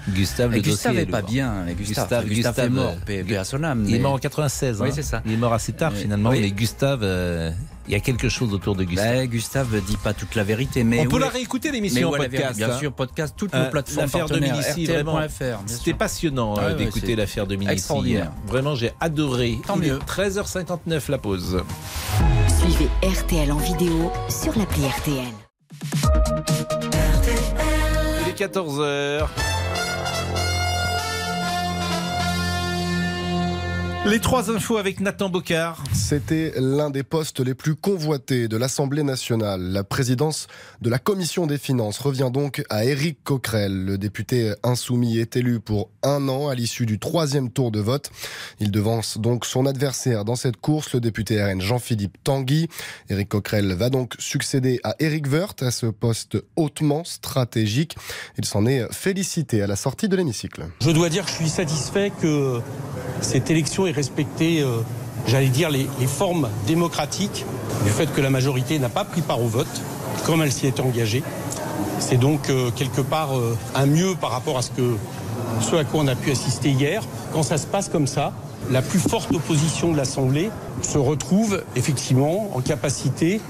Gustave, le Gustave dossier est pas bien, et Gustave- Gustave est mort, paix- paix à son âme, Il est mort en 96. Oui, hein. c'est ça. Il est mort assez tard finalement, oui. mais Gustave, euh, il y a quelque chose autour de Gustave. Ben, Gustave dit pas toute la vérité, mais On peut la réécouter l'émission en podcast. vérité Bien hein. sûr, podcast, toutes Euh, nos plateformes L'affaire Dominici, vraiment, c'était passionnant Ah euh, ouais, d'écouter l'affaire Dominici. extraordinaire. Vraiment, j'ai adoré. Tant mieux. 13h59 la pause. Suivez RTL en vidéo sur l'appli RTL. Il est 14h. Les trois infos avec Nathan Bocard. C'était l'un des postes les plus convoités de l'Assemblée nationale. La présidence de la Commission des finances revient donc à Éric Coquerel. Le député insoumis est élu pour un an à l'issue du troisième tour de vote. Il devance donc son adversaire dans cette course, le député RN Jean-Philippe Tanguy. Éric Coquerel va donc succéder à Éric Woerth à ce poste hautement stratégique. Il s'en est félicité à la sortie de l'hémicycle. Je dois dire que je suis satisfait que cette élection ait respecté, euh, j'allais dire, les, formes démocratiques du fait que la majorité n'a pas pris part au vote, comme elle s'y est engagée. C'est donc euh, quelque part euh, un mieux par rapport à ce, que, ce à quoi on a pu assister hier. Quand ça se passe comme ça, la plus forte opposition de l'Assemblée se retrouve effectivement en capacité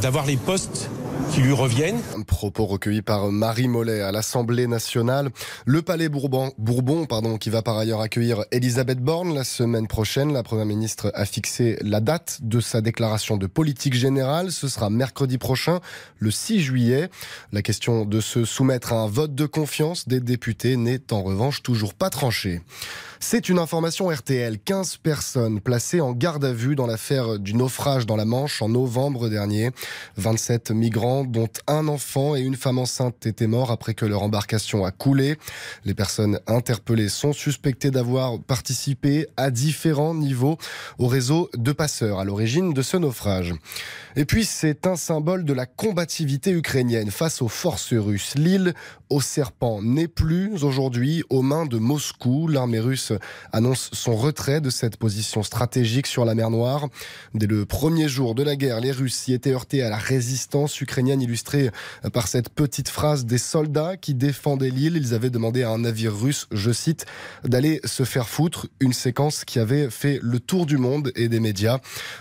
d'avoir les postes qui lui reviennent. Propos recueillis par Marie Mollet à l'Assemblée nationale. Le Palais Bourbon, Bourbon pardon, qui va par ailleurs accueillir Elisabeth Borne la semaine prochaine. La Première ministre a fixé la date de sa déclaration de politique générale. Ce sera mercredi prochain, le 6 juillet. La question de se soumettre à un vote de confiance des députés n'est en revanche toujours pas tranchée. C'est une information RTL. 15 personnes placées en garde à vue dans l'affaire du naufrage dans la Manche en novembre dernier. 27 migrants, dont un enfant et une femme enceinte étaient morts après que leur embarcation a coulé. Les personnes interpellées sont suspectées d'avoir participé à différents niveaux au réseau de passeurs à l'origine de ce naufrage. Et puis, c'est un symbole de la combativité ukrainienne face aux forces russes. L'île au serpent n'est plus aujourd'hui aux mains de Moscou. L'armée russe annonce son retrait de cette position stratégique sur la mer Noire. Dès le premier jour de la guerre, les Russes y étaient heurtés à la résistance ukrainienne illustrée par cette petite phrase des soldats qui défendaient l'île. Ils avaient demandé à un navire russe, je cite, d'aller se faire foutre. Une séquence qui avait fait le tour du monde et des médias.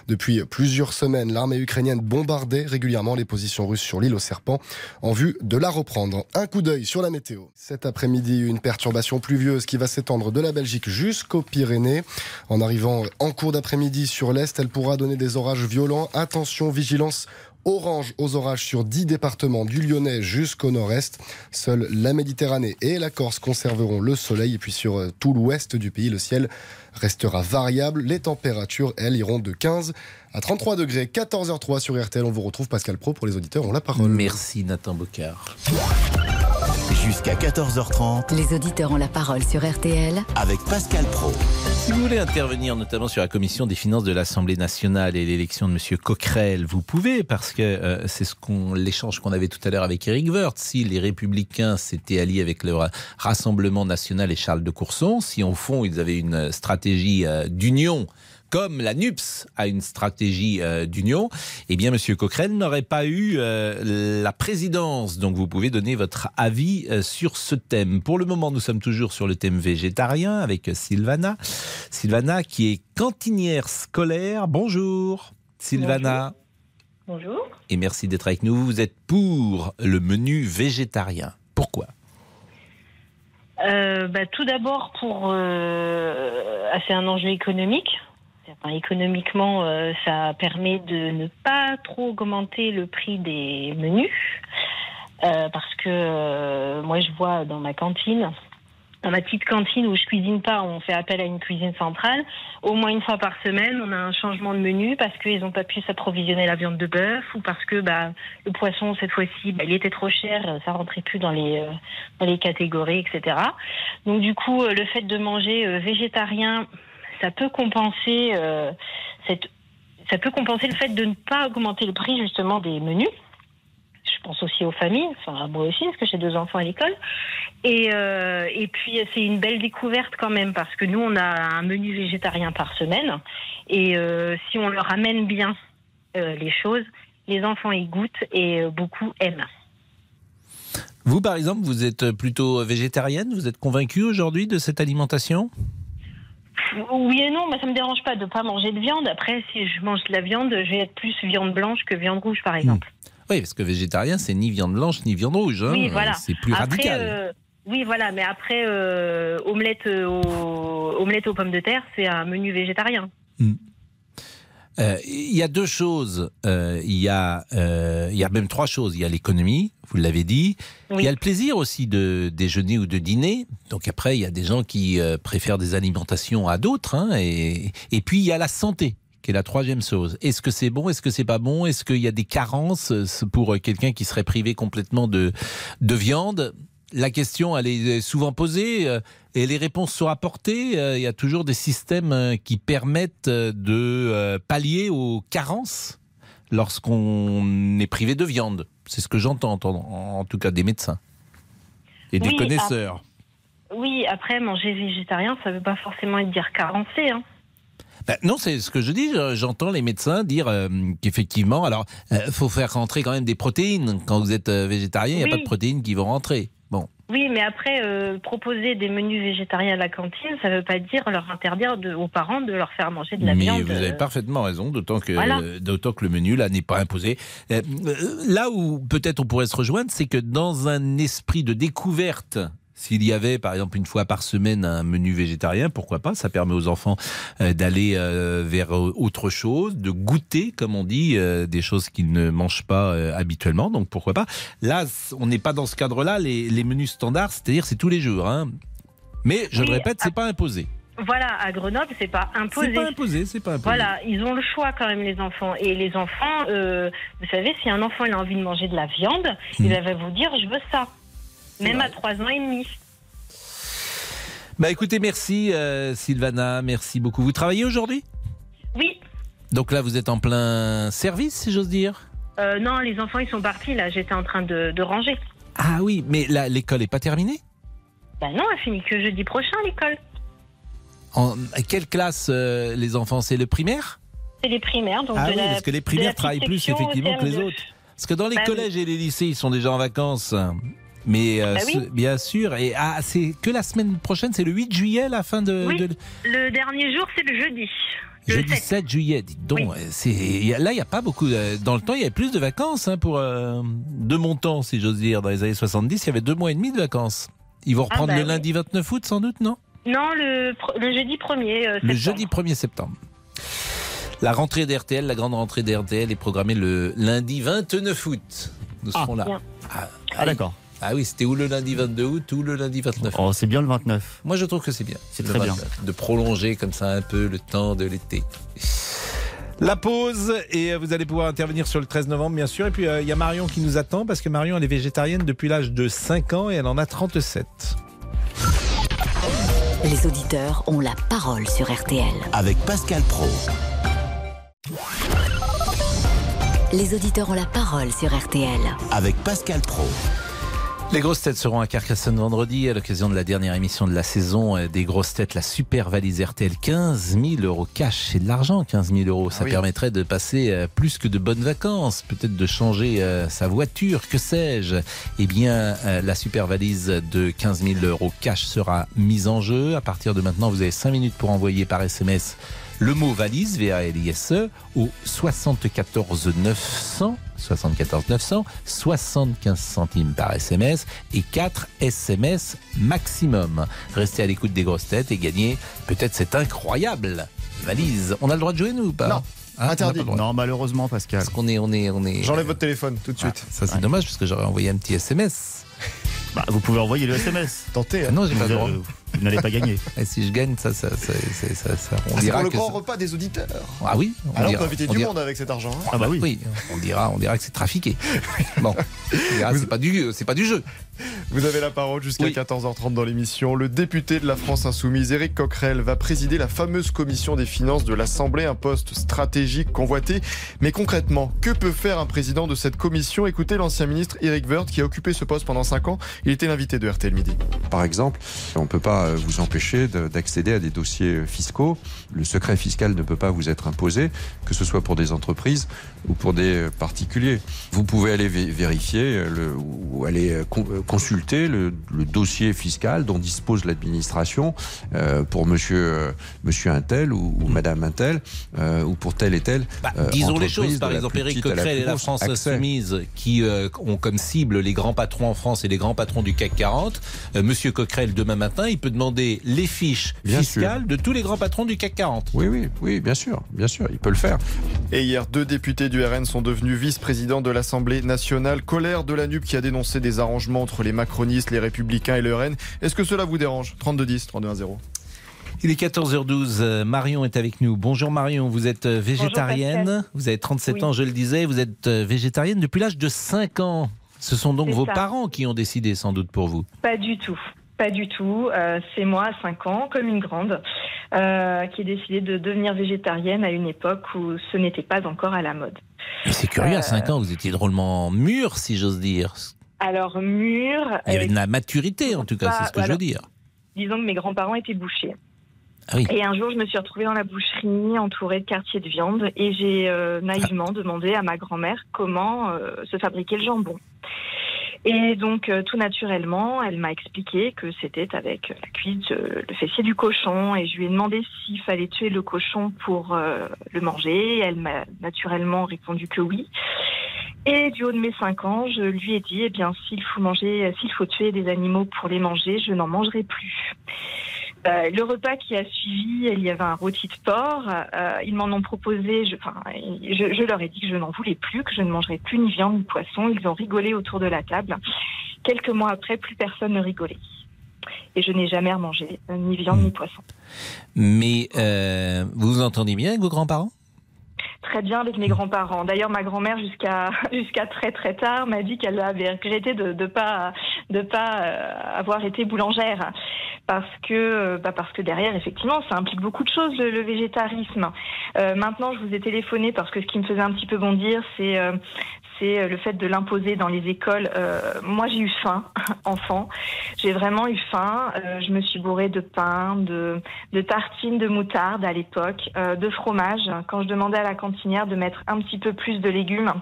Depuis plusieurs semaines, l'armée ukrainienne bombardait régulièrement les positions russes sur l'île au serpent en vue de la reprendre. Un coup d'œil sur la météo. Cet après-midi, une perturbation pluvieuse qui va s'étendre de la Belgique jusqu'aux Pyrénées. En arrivant en cours d'après-midi sur l'Est, elle pourra donner des orages violents. Attention, vigilance orange aux orages sur 10 départements du Lyonnais jusqu'au nord-est. Seule la Méditerranée et la Corse conserveront le soleil. Et puis sur euh, tout l'ouest du pays, le ciel restera variable. Les températures, elles, iront de 15 à 33 degrés. 14h03 sur RTL. On vous retrouve Pascal Pro pour les auditeurs. On la parole. Merci Nathan Bocard. Jusqu'à 14h30 Les auditeurs ont la parole sur RTL avec Pascal Pro. Si vous voulez intervenir notamment sur la commission des finances de l'Assemblée nationale et l'élection de Monsieur Coquerel, vous pouvez parce que euh, c'est ce qu'on l'échange qu'on avait tout à l'heure avec Eric Woerth. Si les Républicains s'étaient alliés avec le Ra- Rassemblement national et Charles de Courson, si au fond ils avaient une stratégie euh, d'union comme la NUPS a une stratégie euh, d'union, eh bien, Monsieur Coquerel n'aurait pas eu euh, la présidence. Donc, vous pouvez donner votre avis euh, sur ce thème. Pour le moment, nous sommes toujours sur le thème végétarien avec Sylvana. Sylvana, qui est cantinière scolaire. Bonjour, Sylvana. Bonjour. Et merci d'être avec nous. Vous êtes pour le menu végétarien. Pourquoi? Bah, tout d'abord, pour c'est un enjeu économique. Enfin, économiquement, euh, ça permet de ne pas trop augmenter le prix des menus. Euh, parce que euh, moi, je vois dans ma cantine, dans ma petite cantine où je cuisine pas, on fait appel à une cuisine centrale. Au moins une fois par semaine, on a un changement de menu parce qu'ils n'ont pas pu s'approvisionner la viande de bœuf ou parce que bah, le poisson cette fois-ci, bah, il était trop cher, ça rentrait plus dans les euh, dans les catégories, etc. Donc du coup, euh, le fait de manger euh, végétarien, ça peut compenser euh, cette ça peut compenser le fait de ne pas augmenter le prix justement des menus. Je pense aussi aux familles, enfin moi aussi, parce que j'ai deux enfants à l'école. Et, euh, et puis c'est une belle découverte quand même, parce que nous on a un menu végétarien par semaine, et euh, si on leur amène bien les choses, les enfants y goûtent et beaucoup aiment. Vous, par exemple, vous êtes plutôt végétarienne? Vous êtes convaincue aujourd'hui de cette alimentation? Oui et non, mais ça me dérange pas de pas manger de viande. Après, si je mange de la viande, je vais être plus viande blanche que viande rouge, par exemple. Oui, parce que végétarien, c'est ni viande blanche ni viande rouge. hein. Oui, voilà. C'est plus Après, radical. euh, oui, voilà, mais après, euh, omelette, euh, aux, omelette aux pommes de terre, c'est un menu végétarien. Euh, Il y a deux choses. Euh, Il y, a, euh, il y a même trois choses. Il y a l'économie, vous l'avez dit. Il y a le plaisir aussi de déjeuner ou de dîner. Donc après, il y a des gens qui euh, préfèrent des alimentations à d'autres. hein, et, et puis, il y a la santé qui est la troisième chose. Est-ce que c'est bon Est-ce que c'est pas bon? Est-ce qu'il y a des carences euh, pour quelqu'un qui serait privé complètement de, de viande? La question, elle est souvent posée euh, et les réponses sont apportées. Euh, Il y a toujours des systèmes euh, qui permettent de pallier aux carences lorsqu'on est privé de viande. C'est ce que j'entends, en, en tout cas des médecins et des Oui, connaisseurs. Oui, après, manger végétarien, ça veut pas forcément dire carencé. Hein. Ben, non, c'est ce que je dis. Je- J'entends les médecins dire euh, qu'effectivement, alors, il faut faire rentrer quand même des protéines. Quand vous êtes euh, végétarien, il n'y a pas de protéines qui vont rentrer. Oui, mais après, euh, proposer des menus végétariens à la cantine, ça veut pas dire leur interdire de- aux parents de leur faire manger de la Mais viande. vous avez euh, parfaitement raison, d'autant que, Voilà. euh, d'autant que le menu là n'est pas imposé. Euh, là où peut-être on pourrait se rejoindre, c'est que dans un esprit de découverte, s'il y avait par exemple une fois par semaine un menu végétarien, pourquoi pas Ça permet aux enfants euh, d'aller euh, vers euh, autre chose, de goûter, comme on dit, des choses qu'ils ne mangent pas habituellement. Donc pourquoi pas Là, on n'est pas dans ce cadre-là. Les, les menus standards, c'est-à-dire c'est tous les jours. hein. Mais je Oui, le répète, c'est pas imposé. Voilà, à Grenoble, c'est pas imposé. C'est pas imposé, c'est pas imposé. Voilà, ils ont le choix quand même, les enfants. Et les enfants, euh, vous savez, si un enfant il a envie de manger de la viande, Hmm. il va vous dire je veux ça. Même à trois ans et demi. Bah écoutez, merci euh, Sylvana, merci beaucoup. Vous travaillez aujourd'hui? Oui. Donc là, vous êtes en plein service, si j'ose dire? Euh, non, les enfants ils sont partis là. J'étais en train de, de ranger. Ah oui, mais là, l'école n'est pas terminée? Bah non, elle finit que jeudi prochain l'école. En à quelle classe euh, les enfants? C'est le primaire? C'est les primaires, donc Ah de oui, la- parce que les primaires travaillent plus effectivement que les CM2. autres. Parce que dans les Bah oui. collèges et les lycées, ils sont déjà en vacances. Mais euh, Bah oui. ce- bien sûr, et ah, c'est que la semaine prochaine, c'est le 8 juillet, la fin de, Oui, de- le dernier jour c'est le jeudi. Le jeudi 7. 7 juillet. Dites donc, euh, c'est là, il n'y a pas beaucoup. dans le temps, il y avait plus de vacances hein, pour euh, de mon temps, si j'ose dire. Dans les années 70, il y avait deux mois et demi de vacances. Ils vont Ah reprendre bah le oui. lundi 29 août, sans doute, non? Non, le, jeudi 1er. euh, Le septembre. jeudi 1er septembre. La rentrée d'RTL, la grande rentrée d'RTL est programmée le lundi 29 août. Nous Ah. serons là. Bien. Ah, Ah, d'accord. Ah oui, c'était ou le lundi 22 août ou le lundi 29 Oh, c'est bien le 29. Moi, je trouve que c'est bien. C'est très bien. 29, De prolonger comme ça un peu le temps de l'été. La pause et euh, vous allez pouvoir intervenir sur le 13 novembre bien sûr. Et puis euh, il y a Marion qui nous attend parce que Marion elle est végétarienne depuis l'âge de 5 ans et elle en a 37. Les auditeurs ont la parole sur RTL. Avec Pascal Pro. Les auditeurs ont la parole sur RTL. Avec Pascal Pro. Les grosses têtes seront à Carcassonne vendredi à l'occasion de la dernière émission de la saison euh, des grosses têtes, la super valise RTL. 15 000 euros cash, c'est de l'argent 15 000 euros. Ça oui. permettrait de passer euh, plus que de bonnes vacances, peut-être de changer euh, sa voiture, que sais-je. Eh bien, la super valise de 15 000 euros cash sera mise en jeu. À partir de maintenant, vous avez 5 minutes pour envoyer par SMS le mot valise, V-A-L-I-S-E, E, au 74 900, 74 900, 75 centimes par SMS et 4 SMS maximum. Restez à l'écoute des grosses têtes et gagnez peut-être cette incroyable valise. On a le droit de jouer, nous ou pas? Non. Hein, on n'a Interdit. Non, malheureusement, Pascal. Parce qu'on est, on est, on est. J'enlève votre téléphone tout de suite. Ça, c'est dommage parce que j'aurais envoyé un petit SMS. Bah, vous pouvez envoyer le SMS. Tentez. Ah non, j'ai pas le droit. Vous n'allez pas gagner. Et si je gagne, ça, ça, ça, ça, ça- ça- on Ah, c'est dira pour le que grand ça- repas des auditeurs. Ah oui, on Alors on dira- peut inviter on du dira- monde avec cet argent. hein. Ah bah oui. on dira, on dira que c'est trafiqué. Bon, on dira, c'est pas du, c'est pas du jeu. Vous avez la parole jusqu'à Oui. 14h30 dans l'émission. Le député de la France Insoumise, Éric Coquerel, va présider la fameuse commission des finances de l'Assemblée, un poste stratégique convoité. Mais concrètement, que peut faire un président de cette commission? Écoutez l'ancien ministre Éric Woerth qui a occupé ce poste pendant 5 ans. Il était l'invité de RTL Midi. Par exemple, on ne peut pas euh, vous empêcher de- d'accéder à des dossiers fiscaux. Le secret fiscal ne peut pas vous être imposé, que ce soit pour des entreprises ou pour des particuliers. Vous pouvez aller vé- vérifier euh, le, ou aller euh, con- euh, consulter le, le dossier fiscal dont dispose l'administration euh, pour monsieur, euh, monsieur Untel ou, ou madame Untel euh, ou pour tel et tel. euh, Disons les choses, par exemple, la Coquerel et la France accès. Insoumise qui euh, ont comme cible les grands patrons en France et les grands patrons du CAC 40. Euh, Monsieur Coquerel, demain matin, il peut demander les fiches Bien fiscales de tous les grands patrons du CAC 40. Oui, oui, oui, bien sûr, bien sûr, il peut le faire. Et hier, deux députés du RN sont devenus vice-présidents de l'Assemblée nationale. Colère de la NUP qui a dénoncé des arrangements entre les macronistes, les républicains et le RN. Est-ce que cela vous dérange? 32-10, 32-1-0. Il est 14h12. euh, Marion est avec nous. Bonjour Marion, vous êtes euh, végétarienne? Vous avez 37 Oui. ans, je le disais. Vous êtes euh, végétarienne depuis l'âge de 5 ans. Ce sont donc vos ça. parents qui ont décidé sans doute pour vous. Pas du tout. Pas du tout. Euh, c'est moi, à 5 ans, comme une grande, euh, qui ai décidé de devenir végétarienne à une époque où ce n'était pas encore à la mode. Mais c'est curieux, à Euh, 5 ans, vous étiez drôlement mûr, si j'ose dire. Alors, mûr. Il y avait euh, de la maturité, en tout cas, pas- c'est ce que je veux dire. Disons que mes grands-parents étaient bouchers. Ah oui. Et un jour, je me suis retrouvée dans la boucherie, entourée de quartiers de viande, et j'ai euh, naïvement demandé à ma grand-mère comment euh, se fabriquait le jambon. Et donc, euh, tout naturellement, elle m'a expliqué que c'était avec la cuisse, le fessier du cochon, et je lui ai demandé s'il fallait tuer le cochon pour euh, le manger. Elle m'a naturellement répondu que oui. Et du haut de mes 5 ans, je lui ai dit, eh bien, s'il faut manger, s'il faut tuer des animaux pour les manger, je n'en mangerai plus. Euh, le repas qui a suivi, il y avait un rôti de porc. Euh, ils m'en ont proposé. Je, enfin, je, je leur ai dit que je n'en voulais plus, que je ne mangerais plus ni viande ni poisson. Ils ont rigolé autour de la table. Quelques mois après, plus personne ne rigolait. Et je n'ai jamais remangé euh, ni viande ni poisson. Mais euh, vous vous entendez bien avec vos grands-parents? Très bien avec mes grands-parents. D'ailleurs, ma grand-mère jusqu'à jusqu'à très très tard m'a dit qu'elle avait regretté de de pas de pas euh, avoir été boulangère parce que euh, bah parce que derrière effectivement ça implique beaucoup de choses le, le végétarisme. Euh, maintenant, je vous ai téléphoné parce que ce qui me faisait un petit peu bondir, c'est euh, c'est le fait de l'imposer dans les écoles. Euh, moi, j'ai eu faim, enfant. J'ai vraiment eu faim. Euh, je me suis bourrée de pain, de, tartines de moutarde à l'époque, euh, de fromage. Quand je demandais à la cantinière de mettre un petit peu plus de légumes,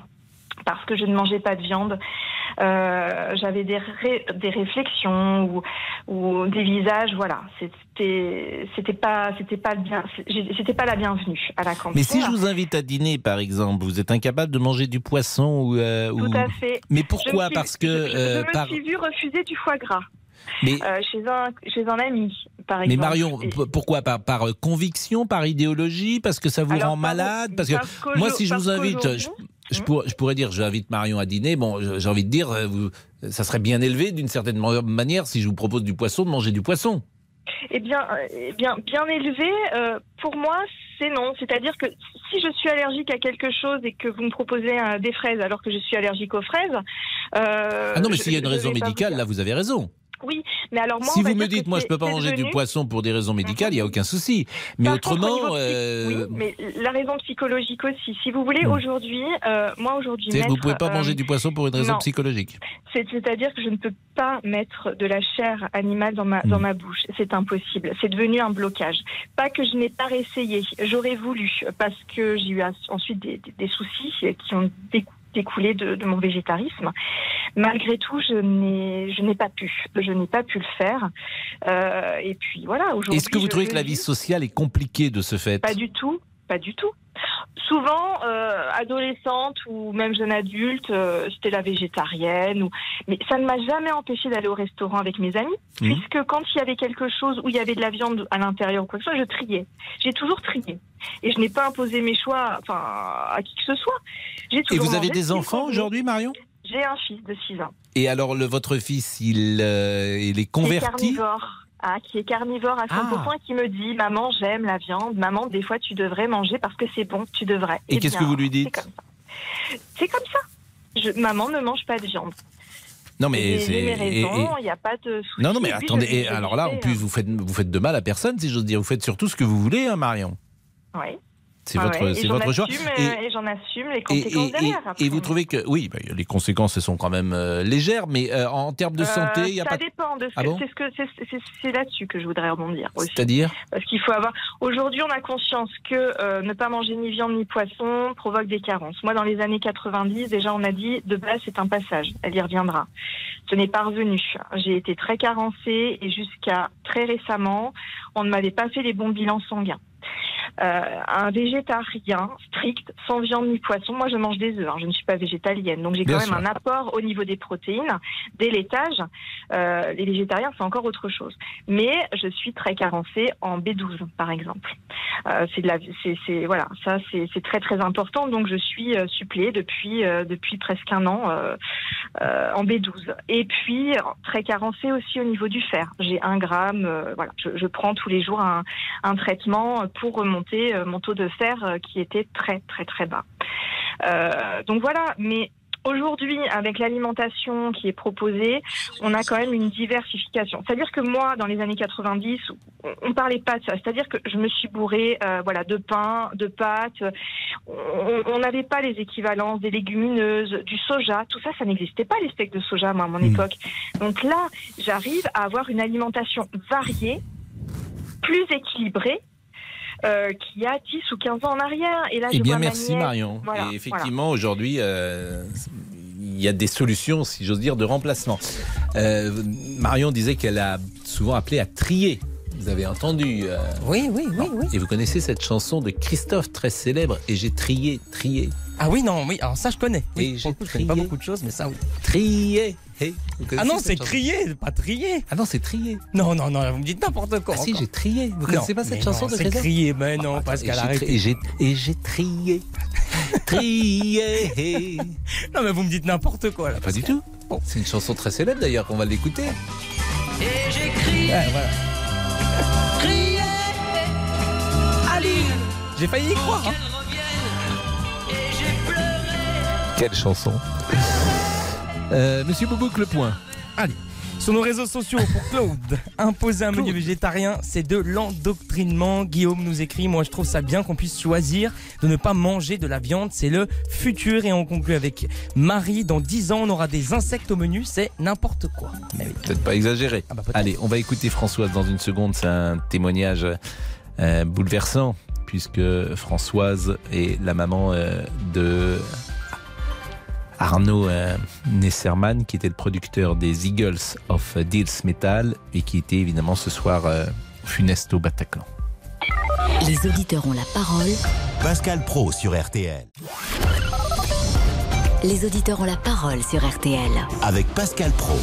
parce que je ne mangeais pas de viande, euh, j'avais des, ré- des réflexions ou, ou des visages. Voilà, c'était c'était pas c'était pas bien c'était pas la bienvenue à la cantine. Mais si je vous invite à dîner, par exemple, vous êtes incapable de manger du poisson ou, euh, Tout ou- à fait. Mais pourquoi? Suis- Parce que je, je euh, me par- suis vue refuser du foie gras. Mais- Euh, chez un chez un ami, par Mais exemple. Marion, Et- p- pourquoi? Par, par euh, conviction, par idéologie, parce que ça vous Alors, rend malade? Parce que parce moi, si je vous invite, je, je pour- je pourrais dire, j'invite Marion à dîner. Bon, j'ai envie de dire, euh, vous, ça serait bien élevé d'une certaine ma- manière si je vous propose du poisson de manger du poisson. Eh bien, eh bien, bien élevé, euh, pour moi, c'est non. C'est-à-dire que si je suis allergique à quelque chose et que vous me proposez euh, des fraises alors que je suis allergique aux fraises. euh, ah non, mais s'il y a une raison médicale, là, vous avez raison. Oui, mais alors moi. si vous me dites, moi, je c'est- peux pas manger du poisson pour des raisons médicales, il n'y a aucun souci. Mais Par autrement, euh, oui, mais la raison psychologique aussi. Si vous voulez, Hmm. aujourd'hui, euh, moi aujourd'hui, vous maître, pouvez pas euh, manger du poisson pour une raison non. psychologique. C'est- C'est-à-dire que je ne peux pas mettre de la chair animale dans ma, dans ma bouche. C'est impossible. C'est devenu un blocage. Pas que je n'ai pas réessayé. J'aurais voulu, parce que j'ai eu ensuite des, des- des soucis qui ont décou- découlé de, de mon végétarisme. Malgré tout, je n'ai je n'ai pas pu. Je n'ai pas pu le faire. Euh, et puis voilà, aujourd'hui. Est-ce que vous trouvez que la vie sociale est compliquée de ce fait? Pas du tout, pas du tout. Souvent, euh, adolescente ou même jeune adulte, euh, c'était la végétarienne. Ou... Mais ça ne m'a jamais empêché d'aller au restaurant avec mes amis, Mhm. puisque quand il y avait quelque chose où il y avait de la viande à l'intérieur ou quoi que ce soit, je triais. J'ai toujours trié. Et je n'ai pas imposé mes choix enfin, à qui que ce soit. J'ai Et vous avez des enfants aujourd'hui, Marion? J'ai un fils de 6 ans. Et alors, le, votre fils, il, euh, il est Qui est converti? carnivore. Ah, qui est carnivore à 100% et qui me dit Maman, j'aime la viande. Maman, des fois, tu devrais manger parce que c'est bon, tu devrais. Et Eh qu'est-ce que vous lui C'est dites comme ça. C'est comme ça. Je- maman ne mange pas de viande. Non, mais c'est. il n'y a pas de souci. Non, non, mais attendez. Et alors là, en plus, vous faites, vous faites de mal à personne, si j'ose dire. Vous faites surtout ce que vous voulez, hein, Marion. hein. C'est Ah votre, ouais, et c'est votre choix. assume, Et- Et, j'en assume les conséquences et- derrière. et- après. et vous trouvez que oui, bah, les conséquences elles sont quand même euh, légères, mais euh, en termes de Euh, santé, il y a ça pas. dépend de ce Ah bon que c'est là-dessus que je voudrais rebondir aussi. C'est-à-dire Parce qu'il faut avoir. Aujourd'hui, on a conscience que euh, ne pas manger ni viande ni poisson provoque des carences. Moi, dans les années 90, déjà, on a dit de base, c'est un passage. Elle y reviendra. Ce n'est pas revenu. J'ai été très carencée et jusqu'à très récemment, on ne m'avait pas fait les bons bilans sanguins. Euh, un végétarien strict, sans viande ni poisson, moi je mange des œufs, hein, je ne suis pas végétalienne, donc j'ai quand même un apport au niveau des protéines, des laitages. Euh, les végétariens, c'est encore autre chose. Mais je suis très carencée en B12, par exemple. Euh, c'est de la, c'est, c'est- voilà, ça c'est, c'est très très important. Donc je suis suppléée depuis depuis presque un an en B12. Et puis très carencée aussi au niveau du fer. J'ai un gramme. voilà, je, je prends tous les jours un, un traitement pour remonter euh, mon taux de fer euh, qui était très très très bas. Euh, donc voilà, mais Aujourd'hui, avec l'alimentation qui est proposée, on a quand même une diversification. C'est-à-dire que moi, dans les années 90, on, on parlait pas de ça. C'est-à-dire que je me suis bourrée, euh, voilà, de pain, de pâtes. On n'avait pas les équivalences des légumineuses, du soja. Tout ça, ça n'existait pas les steaks de soja, moi, à mon époque. Donc là, j'arrive à avoir une alimentation variée, plus équilibrée. Euh, qu'il y a 10 ou 15 ans en arrière. Et là, Eh je bien, merci. Marion. Voilà, et effectivement, aujourd'hui, euh, il y a des solutions, si j'ose dire, de remplacement. Euh, Marion disait qu'elle a souvent appelé à trier. Vous avez entendu euh, Oui, oui, oui, oui. Et vous connaissez cette chanson de Christophe, très célèbre, Et j'ai trié, trié. Ah oui, non, oui, alors ça je connais. Oui, Et pour le coup, je connais pas trié. beaucoup de choses, mais ça oui. Hey, vous Ah connaissez non, cette c'est chanson crier, pas trier. Ah non, c'est trié. Non, non, non, vous me dites n'importe quoi. Ah si, encore. j'ai trié. Vous Non, connaissez pas cette mais chanson non, de C'est Christophe crier, mais non, Et Pascal, tri- Et j'ai et j'ai trié. trié. Non, mais vous me dites n'importe quoi là. Pas du tout. C'est une chanson très célèbre d'ailleurs qu'on va l'écouter. Et j'ai crié, Ouais, voilà. crié à l'île J'ai failli y croire. hein. Quelle chanson Euh, Monsieur Boubouk, le point. Allez. Sur nos réseaux sociaux, pour Claude, imposer un menu végétarien, c'est de l'endoctrinement. Guillaume nous écrit, moi je trouve ça bien qu'on puisse choisir de ne pas manger de la viande, c'est le futur. Et on conclut avec Marie, dans 10 ans on aura des insectes au menu, c'est n'importe quoi. Mais oui. Peut-être pas exagéré. Ah bah. Allez, on va écouter Françoise dans une seconde. C'est un témoignage euh, bouleversant puisque Françoise est la maman euh, de Arnaud euh, Nesserman, qui était le producteur des Eagles of Deals Metal et qui était évidemment ce soir euh, funeste au Bataclan. Les auditeurs ont la parole. Pascal Pro sur RTL. Les auditeurs ont la parole sur RTL. Avec Pascal Pro.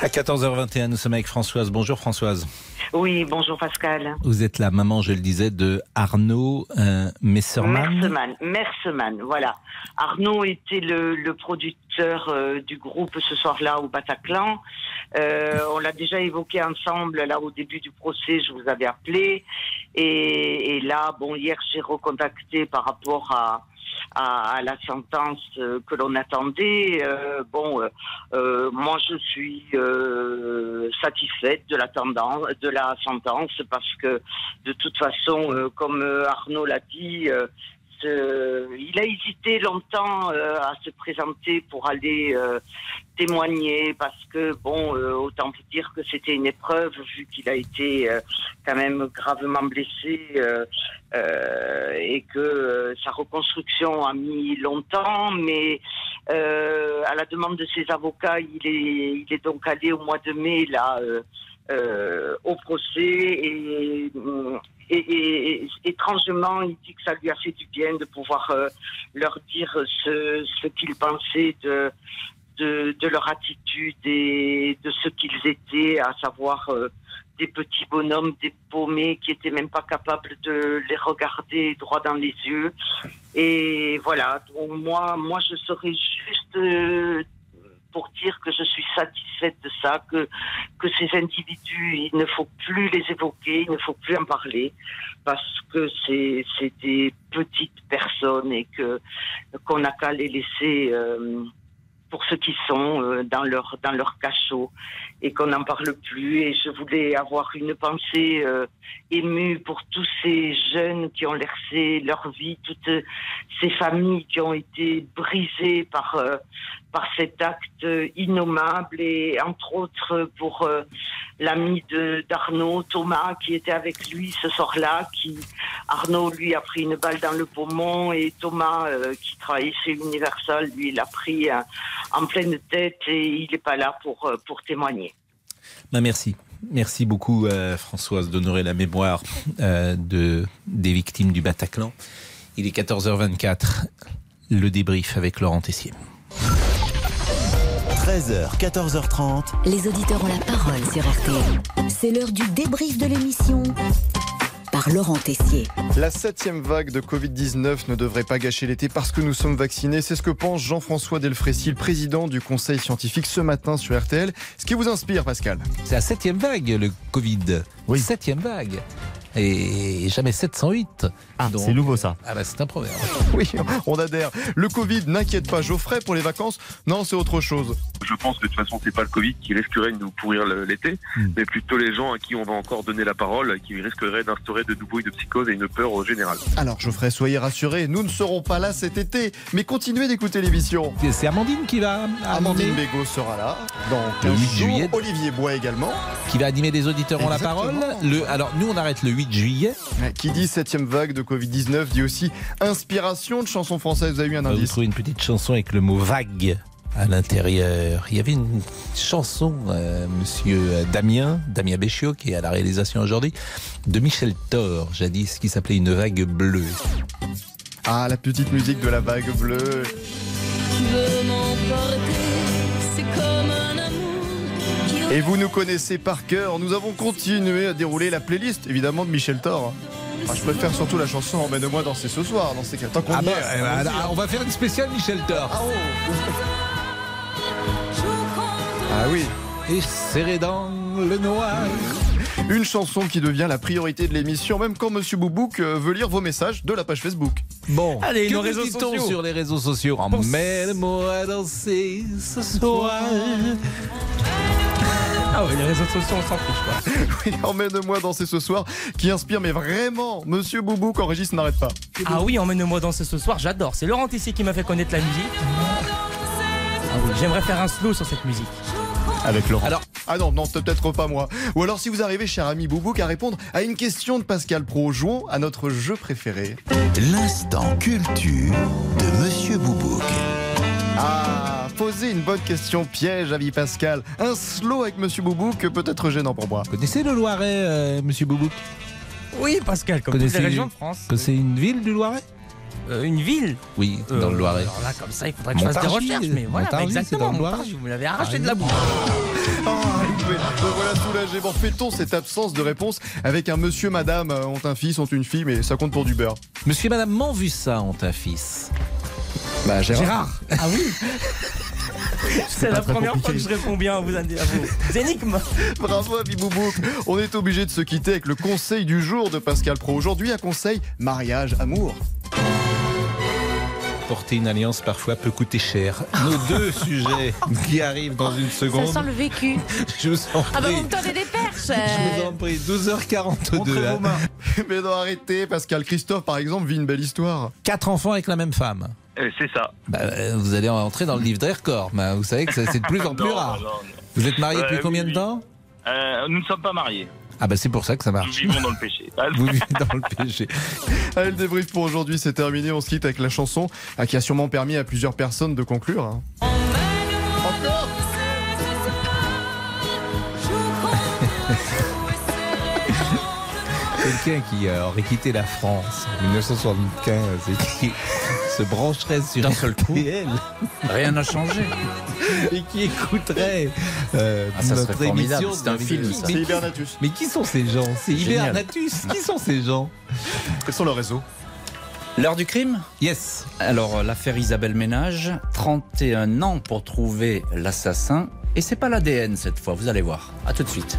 À 14h21, nous sommes avec Françoise. Bonjour Françoise. Oui, bonjour Pascal. Vous êtes la maman, je le disais, de Arnaud euh, Messerman. Merseman, Merseman, voilà. Arnaud était le, le producteur euh, du groupe ce soir-là au Bataclan. Euh, on l'a déjà évoqué ensemble là au début du procès, je vous avais appelé. Et, et là, bon, hier j'ai recontacté par rapport à, à, à la sentence euh, que l'on attendait. Euh, bon, euh, euh, moi je suis euh, satisfaite de la tendance, de la sentence parce que de toute façon, comme Arnaud l'a dit, euh, il a hésité longtemps euh, à se présenter pour aller euh, témoigner parce que bon, autant vous dire que c'était une épreuve vu qu'il a été quand même gravement blessé et que sa reconstruction a mis longtemps, mais à la demande de ses avocats, il est, il est donc allé au mois de mai là. Euh, euh, au procès et, et, et- et étrangement, il dit que ça lui a fait du bien de pouvoir euh, leur dire ce, ce qu'il pensait de, de, de leur attitude et de ce qu'ils étaient, à savoir euh, des petits bonhommes, des paumés qui étaient même pas capables de les regarder droit dans les yeux. Et voilà, donc moi, moi je serais juste euh, pour dire que je suis satisfaite de ça, que, que ces individus, il ne faut plus les évoquer, il ne faut plus en parler, parce que c'est c'est des petites personnes et que qu'on n'a qu'à les laisser euh, pour ce qu'ils sont euh, dans leur dans leur cachot et qu'on n'en parle plus. Et je voulais avoir une pensée euh, émue pour tous ces jeunes qui ont laissé leur vie, toutes ces familles qui ont été brisées par par cet acte innommable et entre autres pour euh, l'ami d'Arnaud, Thomas, qui était avec lui ce soir-là, qui Arnaud lui a pris une balle dans le poumon et Thomas euh, qui travaillait chez Universal, lui il a pris euh, en pleine tête et il n'est pas là pour euh, pour témoigner. Bah, merci. Merci beaucoup, Françoise, d'honorer la mémoire de, des victimes du Bataclan. Il est 14h24. Le débrief avec Laurent Tessier. 13h, 14h30. Les auditeurs ont la parole sur RTL. C'est l'heure du débrief de l'émission par Laurent Tessier. La septième vague de Covid-19 ne devrait pas gâcher l'été parce que nous sommes vaccinés. C'est ce que pense Jean-François Delfrécy, le président du conseil scientifique ce matin sur RTL. Ce qui vous inspire, Pascal? C'est la septième vague, le Covid. Oui. Septième vague. Et jamais 708. Ah, c'est nouveau ça. Ah bah c'est un proverbe. Oui, on adhère. Le Covid n'inquiète pas Geoffrey pour les vacances. Non, c'est autre chose. Je pense que de toute façon, c'est pas le Covid qui risquerait de nous pourrir l'été, mais plutôt les gens à qui on va encore donner la parole, qui risqueraient d'instaurer de nouveau une psychose et une peur au général. Alors Geoffrey, soyez rassurés, nous ne serons pas là cet été, mais continuez d'écouter l'émission. C'est Amandine qui va. Amandine. Bégaud sera là dans Le 15 8 jours. juillet. Olivier Bois également. Qui va animer des auditeurs ont la parole. Le, alors nous on arrête le 8 juillet. Qui dit septième vague de Covid-19 dit aussi inspiration de chansons françaises. Vous avez eu un Vous indice trouvez une petite chanson avec le mot vague à l'intérieur. Il y avait une chanson, euh, monsieur Damien, Damien Béchiot, qui est à la réalisation aujourd'hui, de Michel Thor, jadis, qui s'appelait Une vague bleue. Ah, la petite musique de la vague bleue. Tu veux Et vous nous connaissez par cœur. Nous avons continué à dérouler la playlist, évidemment, de Michel Thor. Ah, je préfère surtout la chanson Emmène-moi danser ce soir, dans ces cas. Tant qu'on Ah bah, est, eh bah, allons-y, ah, hein. on va faire une spéciale Michel Thor. Ah oui. Et serré dans le noir. Une chanson qui devient la priorité de l'émission, même quand Monsieur Boubouk euh, veut lire vos messages de la page Facebook. Bon, Allez, que nos réseaux sociaux. sur les réseaux sociaux Emmène-moi à danser ce soir. Ah ouais, les réseaux sociaux, on s'en fiche quoi. Oui, emmène-moi danser ce soir, qui inspire, mais vraiment, Monsieur Boubouk en régie, ça n'arrête pas. Ah oui, emmène-moi danser ce soir, j'adore. C'est Laurent Tessier qui m'a fait connaître la musique. Ah oui, j'aimerais faire un slow sur cette musique. Avec Laurent. Alors, ah non, non, peut-être pas moi. Ou alors, si vous arrivez, cher ami Boubouk, à répondre à une question de Pascal Pro, jouons à notre jeu préféré. L'instant culture de Monsieur Boubouk. Ah, posez une bonne question piège, avis Pascal. Un slow avec Monsieur Boubouk, peut-être gênant pour moi. Vous connaissez le Loiret, euh, monsieur Boubouk Oui, Pascal, comme toutes Connaissez- les régions de France. Que c'est une ville du Loiret? Euh, une ville Oui, dans Euh, le Loiret. Alors là, comme ça, il faudrait que je fasse des recherches. Mais voilà, exactement. dans le Loiret. Montargis, vous me l'avez arraché Ah, de la bouche. Ah, loupé. Me voilà soulagé. Bon, fait-on cette absence de réponse avec un monsieur, madame euh, ont un fils, ont une fille, mais ça compte pour du beurre Monsieur et madame Manvussa ont un fils. Bah, Gérard. Ah oui C'est la première fois que je réponds bien à vos, à vos énigmes. Bravo à Biboubouk. On est obligé de se quitter avec le conseil du jour de Pascal Pro. Aujourd'hui, un conseil mariage, amour. Porter une alliance parfois peut coûter cher. Nos deux sujets qui arrivent dans une Ça seconde. sent le vécu. Je vous en Ah bah prie. vous me tendez des perches Je vous en prie, 12h42. Montrez hein. vos mains. Mais non, arrêtez, Pascal. Christophe, par exemple, vit une belle histoire. Quatre enfants avec la même femme. Euh, C'est ça. Bah, euh, vous allez entrer dans le livre des records. vous savez que ça, c'est de plus en plus Non, rare. non, non. Vous êtes marié depuis oui, combien de temps? Euh, nous ne sommes pas mariés. Ah bah c'est pour ça que ça Nous marche. vivons dans le péché. Vous vivez dans le péché. Allez, le débrief pour aujourd'hui, c'est terminé. On se quitte avec la chanson ah, qui a sûrement permis à plusieurs personnes de conclure. hein. Encore Quelqu'un qui aurait quitté la France en 1975 et qui se brancherait sur D'un seul coup. Rien n'a changé. et qui écouterait euh, Ah, ça notre émission. c'est un Mais film, qui- ça. mais C'est qui- Hibernatus. Mais qui sont ces gens? C'est Génial. Hibernatus. Qui sont ces gens? Quels sont leurs réseaux? L'heure du crime? Yes. Alors, euh, l'affaire Isabelle Ménage, 31 ans pour trouver l'assassin. Et c'est pas l'ADN cette fois, vous allez voir. À tout de suite.